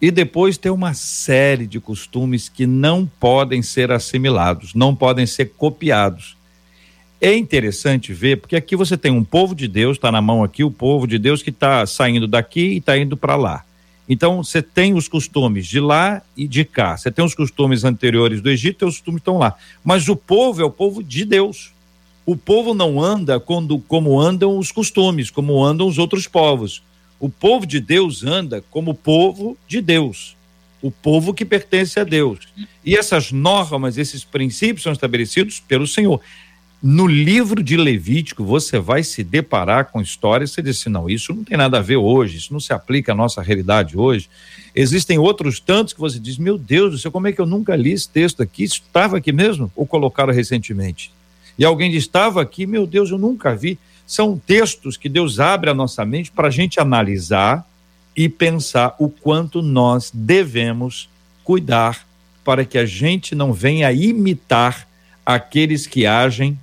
E depois tem uma série de costumes que não podem ser assimilados, não podem ser copiados. É interessante ver, porque aqui você tem um povo de Deus, está na mão aqui, o povo de Deus que está saindo daqui e está indo para lá. Então, você tem os costumes de lá e de cá. Você tem os costumes anteriores do Egito e os costumes estão lá. Mas o povo é o povo de Deus o povo não anda quando, como andam os costumes, como andam os outros povos. O povo de Deus anda como povo de Deus, o povo que pertence a Deus. E essas normas, esses princípios são estabelecidos pelo Senhor. No livro de Levítico, você vai se deparar com histórias, você diz assim, não, isso não tem nada a ver hoje, isso não se aplica à nossa realidade hoje. Existem outros tantos que você diz, meu Deus do céu, como é que eu nunca li esse texto aqui? Estava aqui mesmo? Ou colocaram recentemente? E alguém diz, estava aqui, meu Deus, eu nunca vi. São textos que Deus abre a nossa mente para a gente analisar e pensar o quanto nós devemos cuidar para que a gente não venha imitar aqueles que agem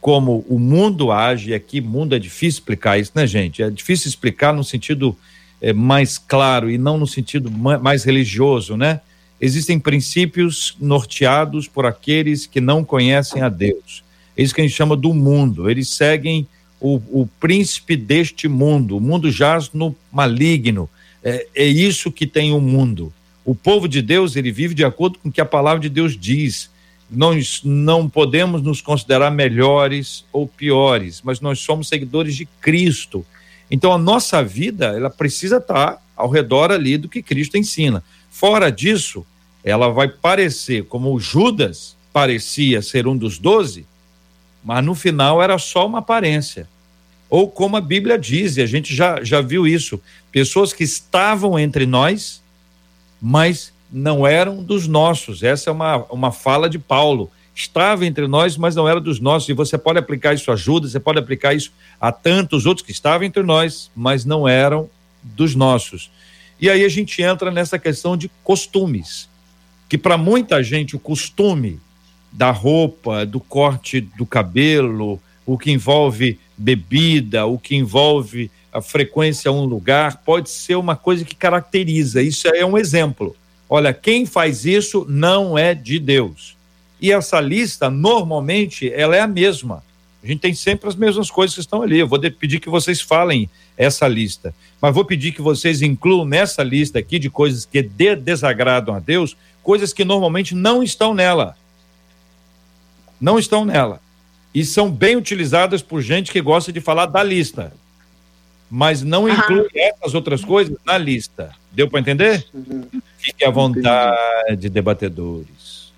como o mundo age, e aqui mundo é difícil explicar isso, né, gente? É difícil explicar no sentido é, mais claro e não no sentido mais religioso, né? Existem princípios norteados por aqueles que não conhecem a Deus. É isso que a gente chama do mundo. Eles seguem o, o príncipe deste mundo. O mundo jaz no maligno. É, é isso que tem o mundo. O povo de Deus, ele vive de acordo com o que a palavra de Deus diz nós não podemos nos considerar melhores ou piores, mas nós somos seguidores de Cristo. Então a nossa vida, ela precisa estar ao redor ali do que Cristo ensina. Fora disso, ela vai parecer como Judas parecia ser um dos doze, mas no final era só uma aparência. Ou como a Bíblia diz, e a gente já, já viu isso, pessoas que estavam entre nós, mas não eram dos nossos. Essa é uma, uma fala de Paulo. Estava entre nós, mas não era dos nossos. E você pode aplicar isso a Judas, você pode aplicar isso a tantos outros que estavam entre nós, mas não eram dos nossos. E aí a gente entra nessa questão de costumes, que para muita gente o costume da roupa, do corte do cabelo, o que envolve bebida, o que envolve a frequência a um lugar, pode ser uma coisa que caracteriza. Isso é um exemplo. Olha, quem faz isso não é de Deus. E essa lista, normalmente, ela é a mesma. A gente tem sempre as mesmas coisas que estão ali. Eu vou pedir que vocês falem essa lista. Mas vou pedir que vocês incluam nessa lista aqui de coisas que de desagradam a Deus, coisas que normalmente não estão nela. Não estão nela. E são bem utilizadas por gente que gosta de falar da lista. Mas não inclui essas outras coisas na lista. Deu para entender? Uhum. Fique à vontade, debatedores.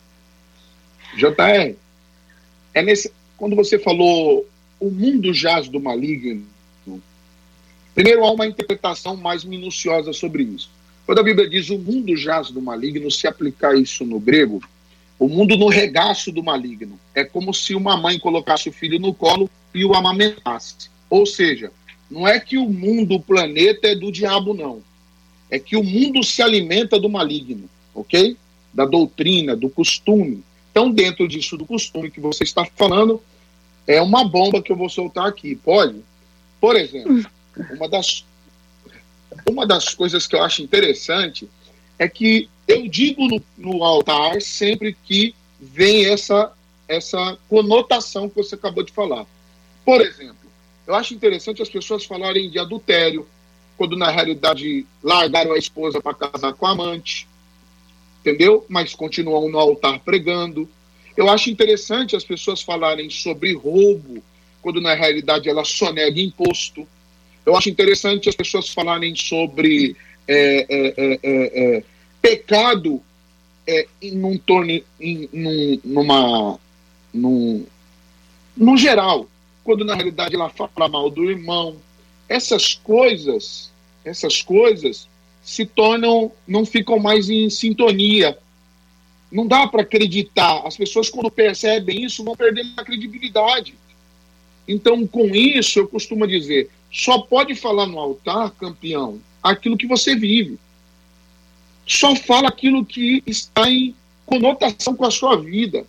JR, é nesse, quando você falou o mundo jaz do maligno, primeiro há uma interpretação mais minuciosa sobre isso. Quando a Bíblia diz o mundo jaz do maligno, se aplicar isso no grego, o mundo no regaço do maligno. É como se uma mãe colocasse o filho no colo e o amamentasse. Ou seja, não é que o mundo, o planeta é do diabo, não é que o mundo se alimenta do maligno, ok? Da doutrina, do costume. Então, dentro disso do costume que você está falando, é uma bomba que eu vou soltar aqui. Pode? Por exemplo, uma das, uma das coisas que eu acho interessante é que eu digo no, no altar sempre que vem essa, essa conotação que você acabou de falar. Por exemplo, eu acho interessante as pessoas falarem de adultério, quando na realidade largaram a esposa para casar com a amante, entendeu? Mas continuam no altar pregando. Eu acho interessante as pessoas falarem sobre roubo, quando na realidade ela só nega imposto. Eu acho interessante as pessoas falarem sobre é, é, é, é, é pecado é, em um torno, em, num, numa, num, no geral, quando na realidade ela fala mal do irmão. Essas coisas essas coisas se tornam, não ficam mais em sintonia. Não dá para acreditar. As pessoas, quando percebem isso, vão perdendo a credibilidade. Então, com isso, eu costumo dizer: só pode falar no altar, campeão, aquilo que você vive. Só fala aquilo que está em conotação com a sua vida.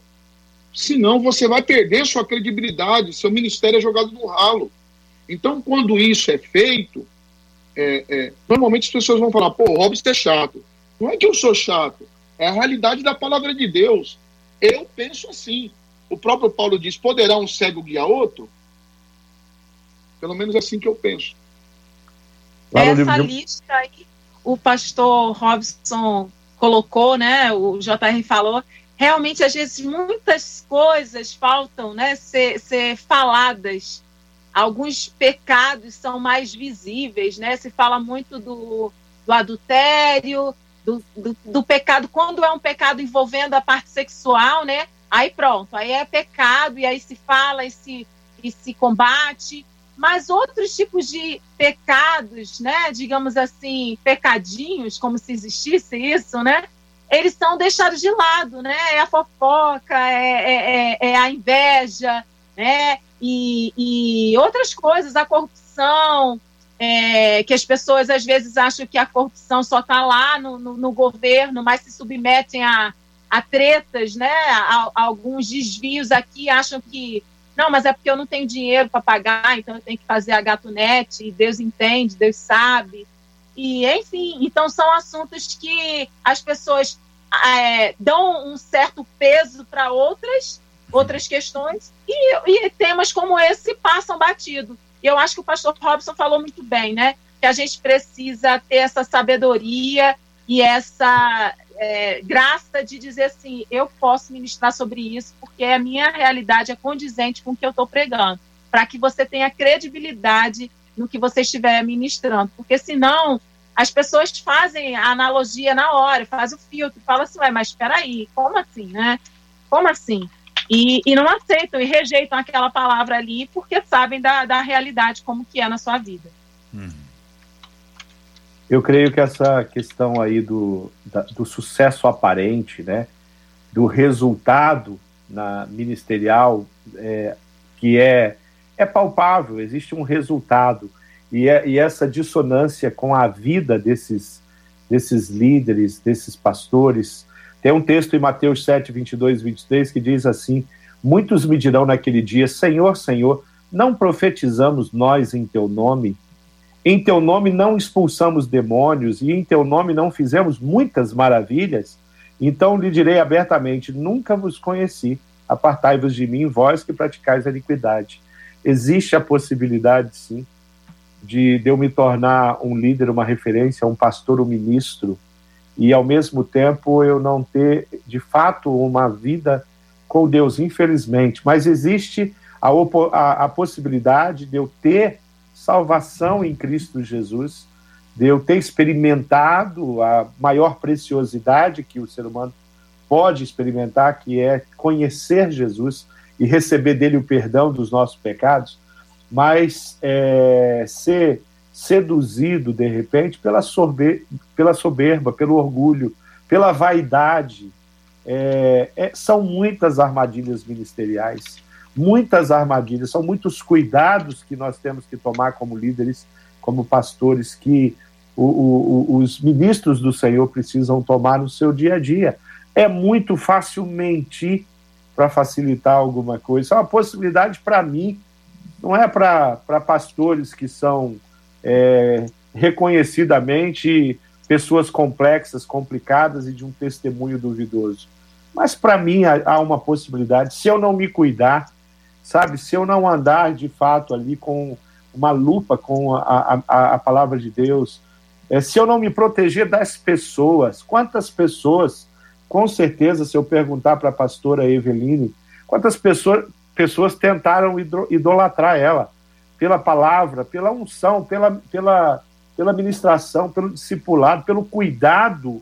Senão, você vai perder sua credibilidade, seu ministério é jogado no ralo. Então, quando isso é feito, é, é, normalmente as pessoas vão falar, pô, o Robson é chato. Não é que eu sou chato, é a realidade da palavra de Deus. Eu penso assim. O próprio Paulo diz: poderá um cego guiar outro? Pelo menos assim que eu penso. Essa lista aí, o pastor Robson colocou, né? O JR falou. Realmente, às vezes, muitas coisas faltam né, ser, ser faladas alguns pecados são mais visíveis, né? Se fala muito do, do adultério, do, do, do, pecado, quando é um pecado envolvendo a parte sexual, né? Aí pronto, aí é pecado, e aí se fala e se, e se combate. Mas outros tipos de pecados, né? Digamos assim, pecadinhos, como se existisse isso, né? Eles são deixados de lado, né? É a fofoca, é, é, é, é a inveja, né? E, e outras coisas, a corrupção, é, que as pessoas às vezes acham que a corrupção só está lá no, no, no, governo, mas se submetem a, a tretas, né, a, a, alguns desvios aqui, acham que não, mas é porque eu não tenho dinheiro para pagar, então eu tenho que fazer a gatunete, e Deus entende, Deus sabe. E, enfim, então são assuntos que as pessoas é, dão um certo peso para outras, outras questões, e, e temas como esse passam batido. E eu acho que o pastor Robson falou muito bem, né? Que a gente precisa ter essa sabedoria e essa é, graça de dizer assim: eu posso ministrar sobre isso, porque a minha realidade é condizente com o que eu estou pregando, para que você tenha credibilidade no que você estiver ministrando, porque senão as pessoas fazem a analogia na hora, fazem o filtro, falam assim, mas espera aí, como assim, né? Como assim? E, e, não aceitam e rejeitam aquela palavra ali porque sabem da, da realidade como que é na sua vida. Uhum. Eu creio que essa questão aí do, da, do sucesso aparente, né, do resultado na ministerial, é, que é, é palpável, existe um resultado, e, é, e essa dissonância com a vida desses, desses líderes, desses pastores, tem um texto em Mateus 7, 22 e 23 que diz assim: Muitos me dirão naquele dia: Senhor, Senhor, não profetizamos nós em teu nome? Em teu nome não expulsamos demônios e em teu nome não fizemos muitas maravilhas? Então lhe direi abertamente: Nunca vos conheci. Apartai-vos de mim, vós que praticais a iniquidade. Existe a possibilidade, sim, de, de eu me tornar um líder, uma referência, um pastor, um ministro, e ao mesmo tempo eu não ter de fato uma vida com Deus, infelizmente. Mas existe a, a, a possibilidade de eu ter salvação em Cristo Jesus, de eu ter experimentado a maior preciosidade que o ser humano pode experimentar, que é conhecer Jesus e receber dele o perdão dos nossos pecados, mas é, ser seduzido, de repente, pela, pela soberba, pelo orgulho, pela vaidade. É, é, são muitas armadilhas ministeriais, muitas armadilhas, são muitos cuidados que nós temos que tomar como líderes, como pastores, que o, o, os ministros do Senhor precisam tomar no seu dia a dia. É muito fácil mentir para facilitar alguma coisa. É uma possibilidade para mim, não é para pastores que são é, reconhecidamente pessoas complexas, complicadas e de um testemunho duvidoso. Mas para mim há uma possibilidade, se eu não me cuidar, sabe, se eu não andar de fato ali com uma lupa com a, a, a palavra de Deus, é, se eu não me proteger das pessoas, quantas pessoas, com certeza, se eu perguntar para a pastora Eveline, quantas pessoas, pessoas tentaram idolatrar ela? Pela palavra, pela unção, pela, pela, pela ministração, pelo discipulado, pelo cuidado,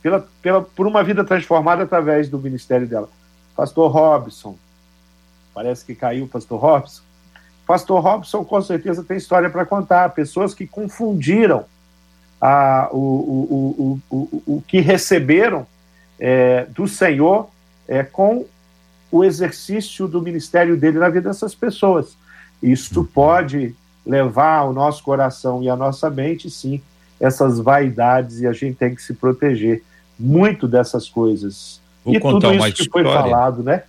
pela, pela, por uma vida transformada através do ministério dela. Pastor Robson, parece que caiu o pastor Robson. Pastor Robson com certeza tem história para contar. Pessoas que confundiram a, o, o, o, o, o que receberam é, do Senhor é, com o exercício do ministério dele na vida dessas pessoas. Isso pode levar ao nosso coração e à nossa mente, sim, essas vaidades e a gente tem que se proteger muito dessas coisas. Vou e contar tudo uma isso história. que foi falado, né?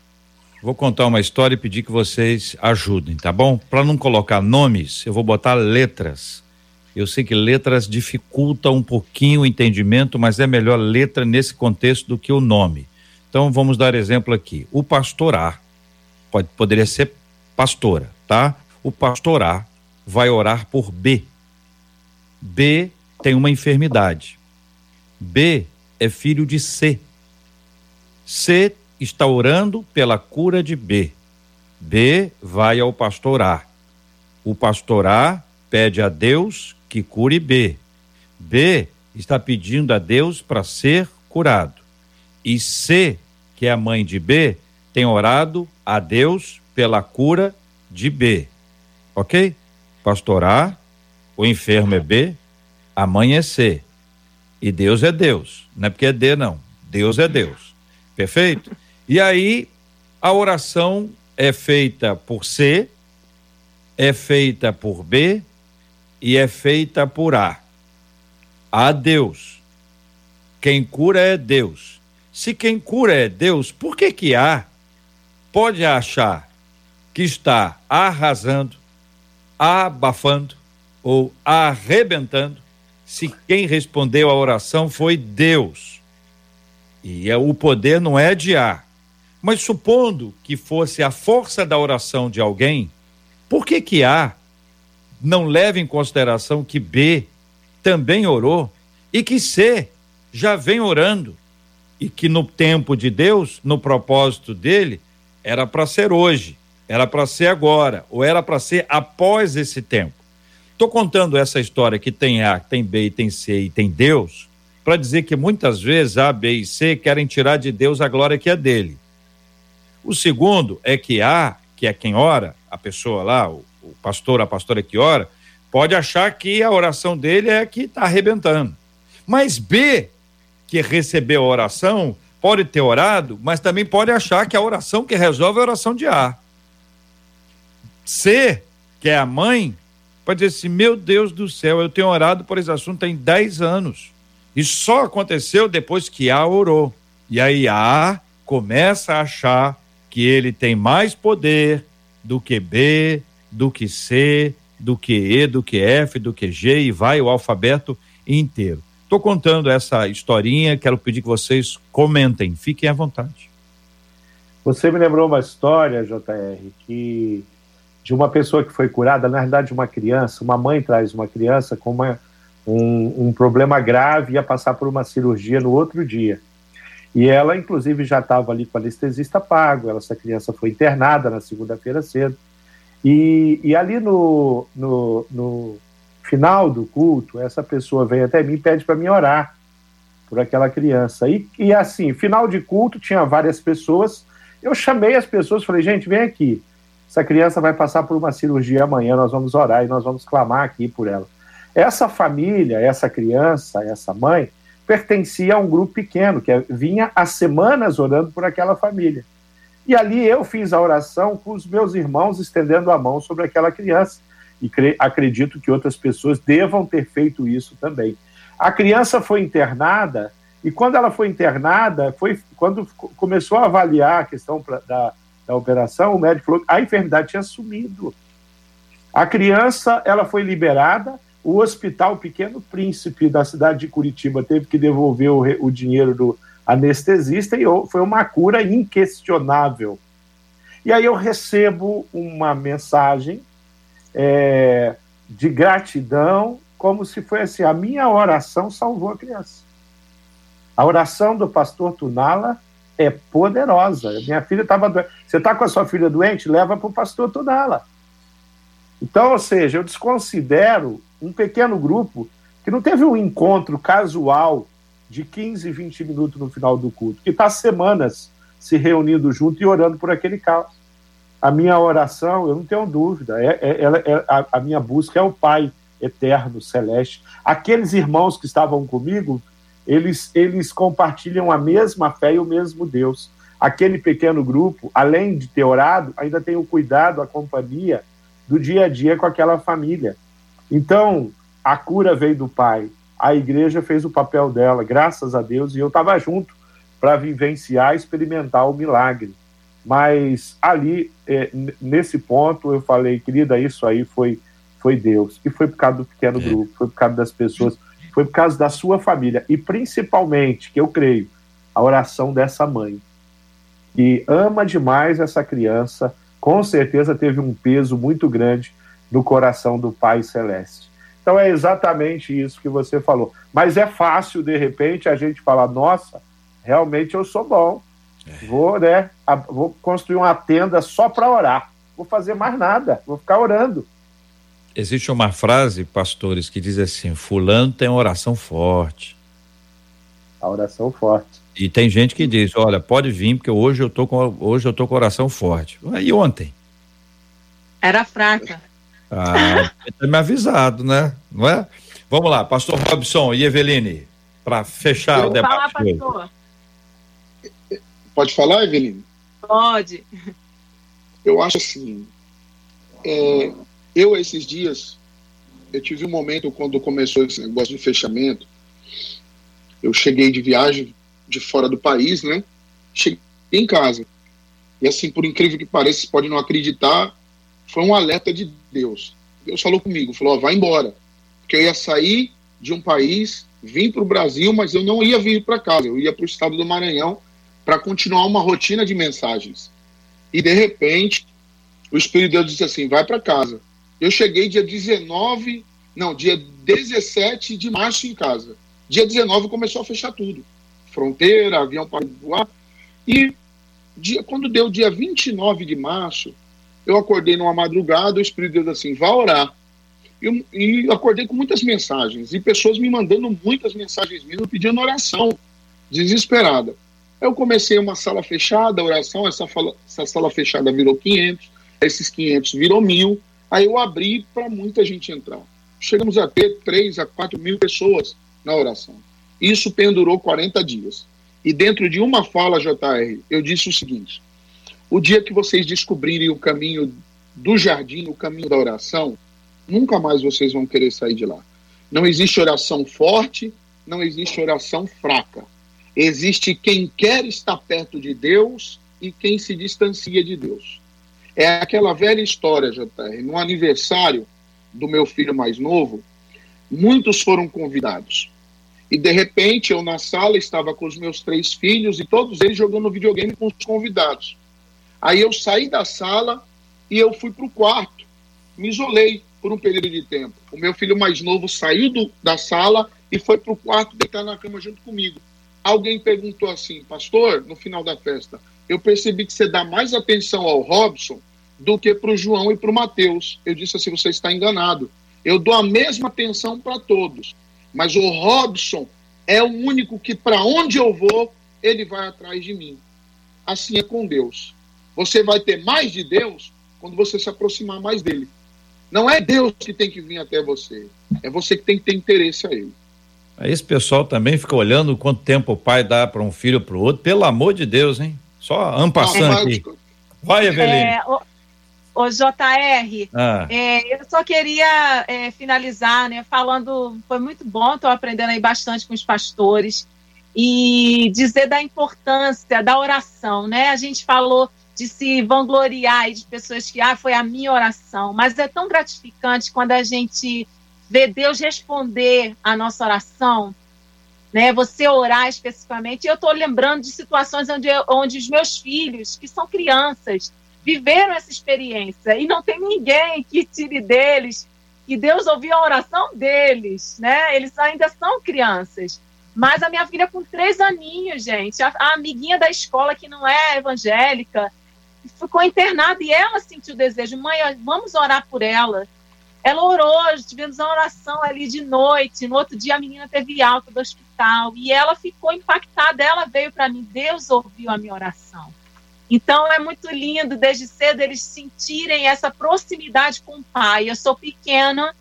Vou contar uma história e pedir que vocês ajudem, tá bom? Para não colocar nomes, eu vou botar letras. Eu sei que letras dificultam um pouquinho o entendimento, mas é melhor letra nesse contexto do que o nome. Então vamos dar exemplo aqui. O pastorar pode poderia ser pastora, tá? o pastor A vai orar por B. B tem uma enfermidade. B é filho de C. C está orando pela cura de B. B vai ao pastor A. O pastor A pede a Deus que cure B. B está pedindo a Deus para ser curado. E C, que é a mãe de B, tem orado a Deus pela cura de B. Ok? Pastor A, o enfermo é B, a mãe é C. E Deus é Deus. Não é porque é D, não. Deus é Deus. Perfeito? E aí, a oração é feita por C, é feita por B e é feita por A. A Deus. Quem cura é Deus. Se quem cura é Deus, por que que A pode achar que está arrasando, abafando ou arrebentando se quem respondeu a oração foi Deus? E é, o poder não é de A. Mas supondo que fosse a força da oração de alguém, por que que A não leva em consideração que B também orou e que C já vem orando e que no tempo de Deus, no propósito dele, era para ser hoje, era para ser agora, ou era para ser após esse tempo. Estou contando essa história que tem A, tem B, tem C e tem Deus, para dizer que muitas vezes A, B e C querem tirar de Deus a glória que é dele. O segundo é que A, que é quem ora, a pessoa lá, o, o pastor, a pastora que ora, pode achar que a oração dele é que está arrebentando. Mas B, que recebeu a oração, pode ter orado, mas também pode achar que a oração que resolve é a oração de A. C, que é a mãe, pode dizer assim: meu Deus do céu, eu tenho orado por esse assunto tem 10 anos. E só aconteceu depois que A orou. E aí A começa a achar que ele tem mais poder do que B, do que C, do que E, do que F, do que G e vai o alfabeto inteiro. Estou contando essa historinha, quero pedir que vocês comentem, fiquem à vontade. Você me lembrou uma história, JR, que de uma pessoa que foi curada, na verdade, uma criança, uma mãe traz uma criança com uma, um, um problema grave, ia passar por uma cirurgia no outro dia. E ela, inclusive, já estava ali com anestesista pago, ela, essa criança foi internada na segunda-feira cedo. E, e ali no, no, no, final do culto, essa pessoa vem até mim e pede para mim orar por aquela criança. E, e assim, final de culto, tinha várias pessoas. Eu chamei as pessoas, falei, gente, vem aqui. Essa criança vai passar por uma cirurgia amanhã, nós vamos orar e nós vamos clamar aqui por ela. Essa família, essa criança, essa mãe, pertencia a um grupo pequeno, que vinha há semanas orando por aquela família. E ali eu fiz a oração com os meus irmãos estendendo a mão sobre aquela criança. E acredito que outras pessoas devam ter feito isso também. A criança foi internada, e quando ela foi internada, foi quando começou a avaliar a questão pra, da, da operação, o médico falou que a enfermidade tinha sumido. A criança ela foi liberada, o Hospital Pequeno Príncipe da cidade de Curitiba teve que devolver o, o dinheiro do anestesista e foi uma cura inquestionável. E aí eu recebo uma mensagem é, de gratidão, como se fosse assim, a minha oração salvou a criança. A oração do pastor Tunala é poderosa. Minha filha estava doente. Você está com a sua filha doente? Leva para o pastor Tunala. Então, ou seja, eu desconsidero um pequeno grupo que não teve um encontro casual de 15, 20 minutos no final do culto, que está semanas se reunindo junto e orando por aquele caso. A minha oração, eu não tenho dúvida, é, é, é a, a minha busca é o Pai eterno, celeste. Aqueles irmãos que estavam comigo eles, eles compartilham a mesma fé e o mesmo Deus. Aquele pequeno grupo, além de ter orado, ainda tem o cuidado, a companhia do dia a dia com aquela família. Então, a cura veio do Pai, a igreja fez o papel dela, graças a Deus, e eu estava junto para vivenciar, experimentar o milagre. Mas ali, é, nesse ponto, eu falei, querida, isso aí foi, foi Deus. E foi por causa do pequeno é. grupo, foi por causa das pessoas foi por causa da sua família e principalmente, que eu creio, a oração dessa mãe, que ama demais essa criança, com certeza teve um peso muito grande no coração do Pai Celeste. Então é exatamente isso que você falou. Mas é fácil, de repente, a gente falar: nossa, realmente eu sou bom. É. Vou, né, vou construir uma tenda só para orar. Vou fazer mais nada, vou ficar orando. Existe uma frase, pastores, que diz assim: Fulano tem uma oração forte. A oração forte. E tem gente que diz: Olha, pode vir, porque hoje eu tô com, hoje eu tô com oração forte. E ontem? Era fraca. Ah, ter me avisado, né? Não é? Vamos lá, pastor Robson e Eveline, para fechar eu o debate. Falar, pastor. Pode falar, Eveline? Pode. Eu acho assim, é, eu esses dias, eu tive um momento quando começou esse negócio de fechamento, eu cheguei de viagem de fora do país, né? Cheguei em casa. E assim, por incrível que pareça, você pode não acreditar, foi um alerta de Deus. Deus falou comigo, falou, ó, vai embora. Porque eu ia sair de um país, vim para o Brasil, mas eu não ia vir para casa, eu ia para o estado do Maranhão para continuar uma rotina de mensagens. E de repente, o Espírito de Deus disse assim: vai para casa. Eu cheguei dia 19, não, dia 17 de março em casa. Dia 19 começou a fechar tudo. Fronteira, avião para voar. E dia, quando deu dia 29 de março, eu acordei numa madrugada, o Espírito de Deus assim, vá orar. E, e acordei com muitas mensagens, e pessoas me mandando muitas mensagens minhas, pedindo oração, desesperada. Eu comecei uma sala fechada, oração, essa, fala, essa sala fechada virou 500, esses 500 virou mil, aí eu abri para muita gente entrar. Chegamos a ter 3 a 4 mil pessoas na oração. Isso pendurou 40 dias. E dentro de uma fala, JR, eu disse o seguinte: o dia que vocês descobrirem o caminho do jardim, o caminho da oração, nunca mais vocês vão querer sair de lá. Não existe oração forte, não existe oração fraca. Existe quem quer estar perto de Deus e quem se distancia de Deus. É aquela velha história, JR. No aniversário do meu filho mais novo, muitos foram convidados. E de repente eu na sala estava com os meus três filhos e todos eles jogando videogame com os convidados. Aí eu saí da sala e eu fui para o quarto, me isolei por um período de tempo. O meu filho mais novo saiu do, da sala e foi para o quarto deitar na cama junto comigo alguém perguntou assim, pastor, no final da festa, eu percebi que você dá mais atenção ao Robson do que para o João e para o Mateus. Eu disse assim, você está enganado. Eu dou a mesma atenção para todos, mas o Robson é o único que para onde eu vou, ele vai atrás de mim. Assim é com Deus. Você vai ter mais de Deus quando você se aproximar mais dele. Não é Deus que tem que vir até você, é você que tem que ter interesse a ele. Esse pessoal também fica olhando quanto tempo o pai dá para um filho para o outro. Pelo amor de Deus, hein? Só ampassando aqui. Vai, Eveline. É, o, o JR, ah. é, eu só queria é, finalizar, né, falando, foi muito bom, estou aprendendo aí bastante com os pastores, e dizer da importância da oração, né? A gente falou de se vangloriar de pessoas que, ah, foi a minha oração, mas é tão gratificante quando a gente ver Deus responder a nossa oração, né? Você orar especificamente. Eu estou lembrando de situações onde, onde os meus filhos, que são crianças, viveram essa experiência e não tem ninguém que tire deles que Deus ouviu a oração deles, né? Eles ainda são crianças. Mas a minha filha com três aninhos, gente, a, a amiguinha da escola que não é evangélica, ficou internada e ela sentiu o desejo, mãe, vamos orar por ela. Ela orou, tivemos uma oração ali de noite. No outro dia a menina teve alta do hospital e ela ficou impactada. Ela veio para mim, Deus ouviu a minha oração. Então é muito lindo desde cedo eles sentirem essa proximidade com o Pai. Eu sou pequena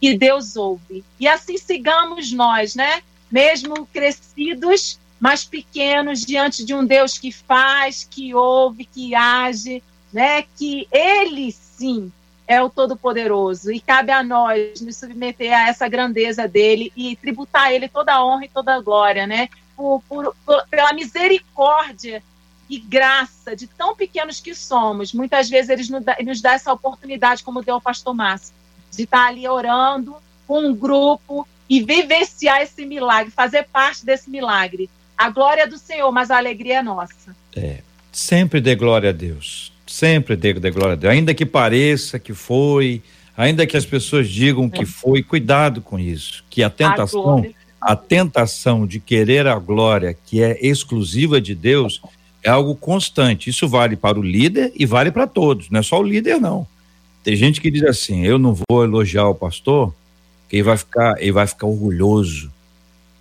e Deus ouve. E assim sigamos nós, né? Mesmo crescidos, mas pequenos diante de um Deus que faz, que ouve, que age, né? Que Ele sim é o Todo-Poderoso e cabe a nós nos submeter a essa grandeza dele e tributar a ele toda a honra e toda a glória, né? Por, por, por, pela misericórdia e graça de tão pequenos que somos. Muitas vezes ele nos dá, nos dá essa oportunidade, como deu o pastor Márcio, de estar ali orando com um grupo e vivenciar esse milagre, fazer parte desse milagre. A glória é do Senhor, mas a alegria é nossa. É, sempre dê glória a Deus Sempre dê, dê glória a Deus. Ainda que pareça que foi, ainda que as pessoas digam que foi, cuidado com isso. Que a tentação, a, a tentação de querer a glória que é exclusiva de Deus é algo constante. Isso vale para o líder e vale para todos, não é só o líder, não. Tem gente que diz assim: eu não vou elogiar o pastor, que ele vai ficar, ele vai ficar orgulhoso.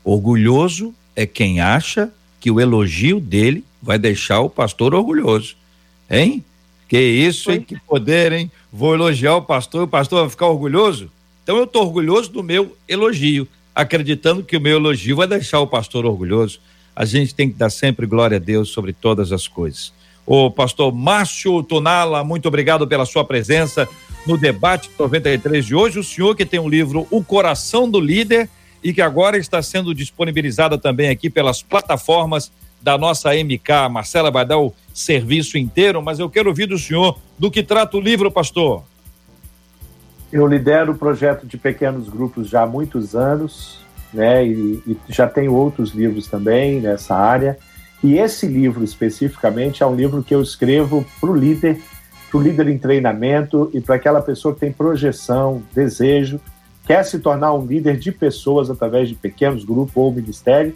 Orgulhoso é quem acha que o elogio dele vai deixar o pastor orgulhoso. Hein? Que isso, hein? Que poder, hein? Vou elogiar o pastor, o pastor vai ficar orgulhoso? Então eu estou orgulhoso do meu elogio, acreditando que o meu elogio vai deixar o pastor orgulhoso. A gente tem que dar sempre glória a Deus sobre todas as coisas. O pastor Márcio Tonala, muito obrigado pela sua presença no debate 93 de hoje. O senhor que tem um livro O Coração do Líder e que agora está sendo disponibilizada também aqui pelas plataformas da nossa MK. Marcela vai dar o serviço inteiro, mas eu quero ouvir do senhor do que trata o livro, pastor. Eu lidero o projeto de pequenos grupos já há muitos anos, né? E, e já tenho outros livros também nessa área. E esse livro especificamente é um livro que eu escrevo para o líder, para o líder em treinamento e para aquela pessoa que tem projeção, desejo, quer se tornar um líder de pessoas através de pequenos grupos ou ministério.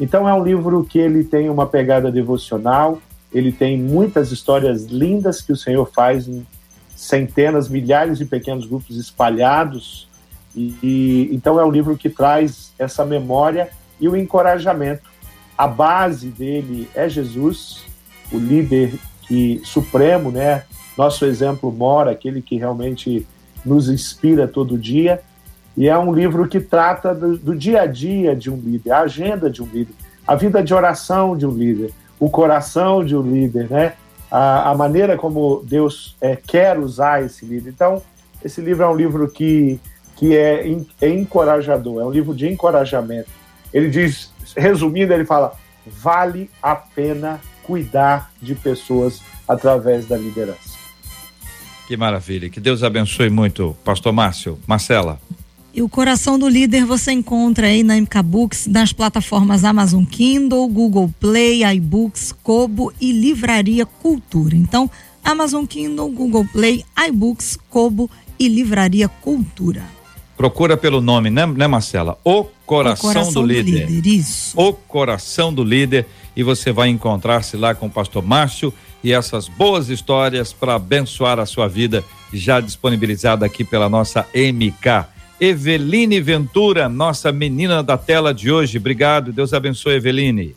Então é um livro que ele tem uma pegada devocional, ele tem muitas histórias lindas que o Senhor faz em centenas, milhares de pequenos grupos espalhados. E, e, então é um livro que traz essa memória e o encorajamento. A base dele é Jesus, o líder que supremo, né? Nosso exemplo mora, aquele que realmente nos inspira todo dia. E é um livro que trata do, do dia a dia de um líder, a agenda de um líder, a vida de oração de um líder, o coração de um líder, né? a, a maneira como Deus é, quer usar esse livro. Então, esse livro é um livro que, que é, é encorajador, é um livro de encorajamento. Ele diz, resumindo, ele fala: vale a pena cuidar de pessoas através da liderança. Que maravilha. Que Deus abençoe muito, Pastor Márcio. Marcela. E o Coração do Líder você encontra aí na MK Books, nas plataformas Amazon Kindle, Google Play, iBooks, Kobo e Livraria Cultura. Então, Amazon Kindle, Google Play, iBooks, Kobo e Livraria Cultura. Procura pelo nome, né, né Marcela? O Coração, o coração do, do, líder. líder. Isso. O Coração do Líder. E você vai encontrar-se lá com o pastor Márcio e essas boas histórias para abençoar a sua vida, já disponibilizada aqui pela nossa MK. Eveline Ventura, nossa menina da tela de hoje. Obrigado, Deus abençoe, Eveline.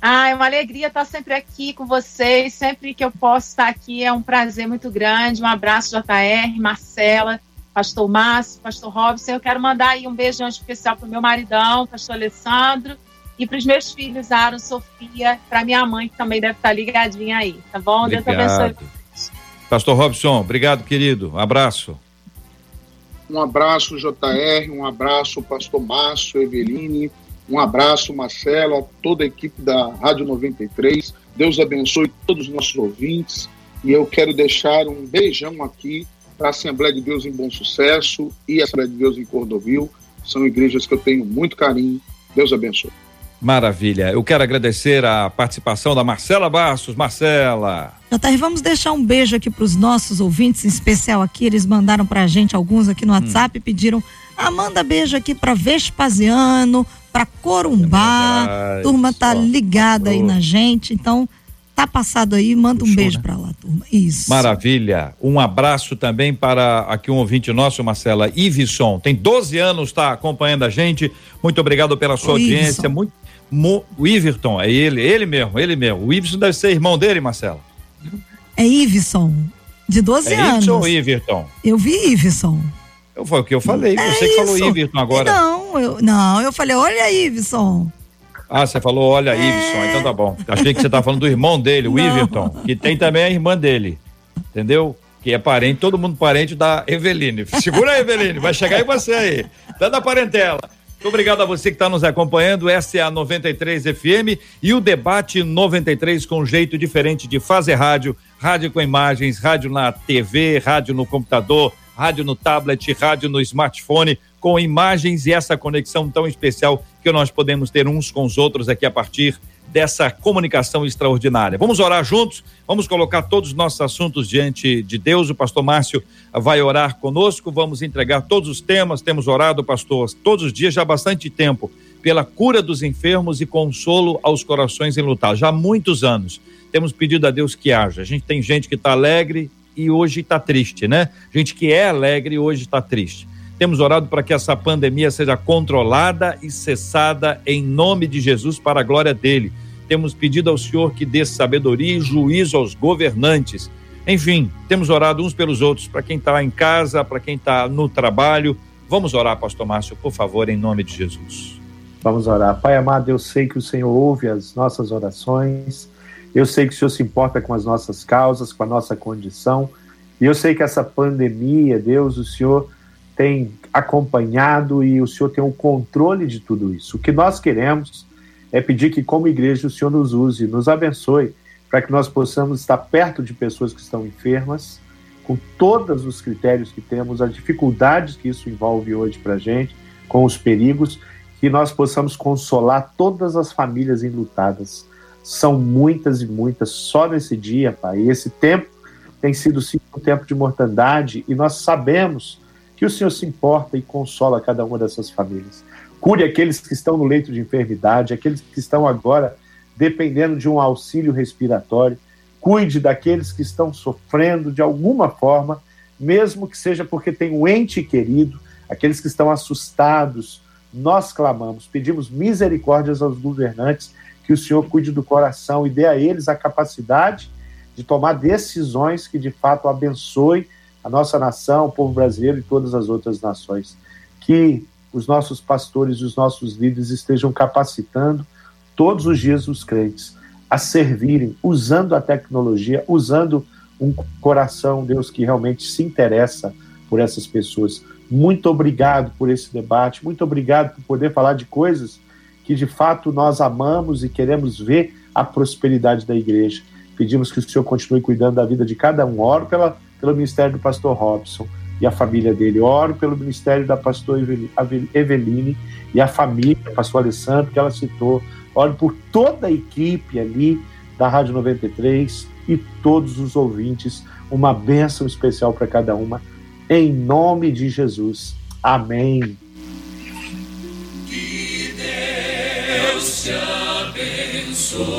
Ah, é uma alegria estar sempre aqui com vocês. Sempre que eu posso estar aqui é um prazer muito grande. Um abraço, JR, Marcela, Pastor Márcio, Pastor Robson. Eu quero mandar aí um beijão especial para o meu maridão, Pastor Alessandro, e para os meus filhos, Aaron, Sofia, para minha mãe, que também deve estar ligadinha aí, tá bom? Obrigado. Deus abençoe. Pastor Robson, obrigado, querido. Um abraço. Um abraço, JR, um abraço, Pastor Márcio, Eveline, um abraço, Marcelo, a toda a equipe da Rádio 93. Deus abençoe todos os nossos ouvintes. E eu quero deixar um beijão aqui para a Assembleia de Deus em Bom Sucesso e a Assembleia de Deus em Cordovil. São igrejas que eu tenho muito carinho. Deus abençoe. Maravilha. Eu quero agradecer a participação da Marcela Bastos. Marcela. JR, vamos deixar um beijo aqui para os nossos ouvintes, em especial aqui. Eles mandaram para a gente alguns aqui no hum. WhatsApp hum. pediram. Ah, manda beijo aqui para Vespasiano, para Corumbá. É turma tá ligada aí na gente. Então, tá passado aí, manda um beijo né? para lá, turma. Isso. Maravilha. Um abraço também para aqui um ouvinte nosso, Marcela Ivisson. Tem 12 anos, está acompanhando a gente. Muito obrigado pela sua o audiência. Muito Mo, o Iverton, é ele, ele mesmo, ele mesmo. O Iverson deve ser irmão dele, Marcela. É Iverson, de 12 é anos. Iverson ou Iverton? Eu vi Iverson. Eu, foi o que eu falei, é você isso. que falou Iverton agora. Não, eu, não, eu falei, olha Iverson. Ah, você falou, olha, é... Iverson, então tá bom. Achei que você tá falando do irmão dele, o não. Iverton, que tem também a irmã dele, entendeu? Que é parente, todo mundo parente da Eveline. Segura aí, Eveline, vai chegar em você aí, dando a parentela. Muito obrigado a você que está nos acompanhando. Essa é a 93 FM e o debate 93 com um jeito diferente de fazer rádio, rádio com imagens, rádio na TV, rádio no computador, rádio no tablet, rádio no smartphone, com imagens e essa conexão tão especial que nós podemos ter uns com os outros aqui a partir dessa comunicação extraordinária. Vamos orar juntos, vamos colocar todos os nossos assuntos diante de Deus. O pastor Márcio vai orar conosco, vamos entregar todos os temas. Temos orado, pastor, todos os dias já há bastante tempo, pela cura dos enfermos e consolo aos corações enlutados. Já há muitos anos temos pedido a Deus que haja. A gente tem gente que está alegre e hoje está triste, né? Gente que é alegre e hoje está triste. Temos orado para que essa pandemia seja controlada e cessada em nome de Jesus para a glória dele. Temos pedido ao Senhor que dê sabedoria e juízo aos governantes. Enfim, temos orado uns pelos outros, para quem está em casa, para quem está no trabalho. Vamos orar, Pastor Márcio, por favor, em nome de Jesus. Vamos orar. Pai amado, eu sei que o Senhor ouve as nossas orações, eu sei que o Senhor se importa com as nossas causas, com a nossa condição, e eu sei que essa pandemia, Deus, o Senhor tem acompanhado e o Senhor tem o controle de tudo isso. O que nós queremos é pedir que, como igreja, o Senhor nos use, nos abençoe, para que nós possamos estar perto de pessoas que estão enfermas, com todos os critérios que temos, as dificuldades que isso envolve hoje para a gente, com os perigos, que nós possamos consolar todas as famílias enlutadas. São muitas e muitas, só nesse dia, Pai. Esse tempo tem sido sim um tempo de mortandade, e nós sabemos que o Senhor se importa e consola cada uma dessas famílias. Cure aqueles que estão no leito de enfermidade, aqueles que estão agora dependendo de um auxílio respiratório. Cuide daqueles que estão sofrendo de alguma forma, mesmo que seja porque tem um ente querido, aqueles que estão assustados. Nós clamamos, pedimos misericórdias aos governantes, que o Senhor cuide do coração e dê a eles a capacidade de tomar decisões que de fato abençoe a nossa nação, o povo brasileiro e todas as outras nações. Que os nossos pastores e os nossos líderes estejam capacitando todos os dias os crentes a servirem, usando a tecnologia, usando um coração, Deus, que realmente se interessa por essas pessoas. Muito obrigado por esse debate, muito obrigado por poder falar de coisas que de fato nós amamos e queremos ver a prosperidade da igreja. Pedimos que o Senhor continue cuidando da vida de cada um. Oro pela pelo ministério do pastor Robson e a família dele. Oro pelo ministério da pastor Eveline e a família, pastor Alessandro, que ela citou. Oro por toda a equipe ali da Rádio 93 e todos os ouvintes. Uma bênção especial para cada uma. Em nome de Jesus. Amém. Que Deus te abençoe.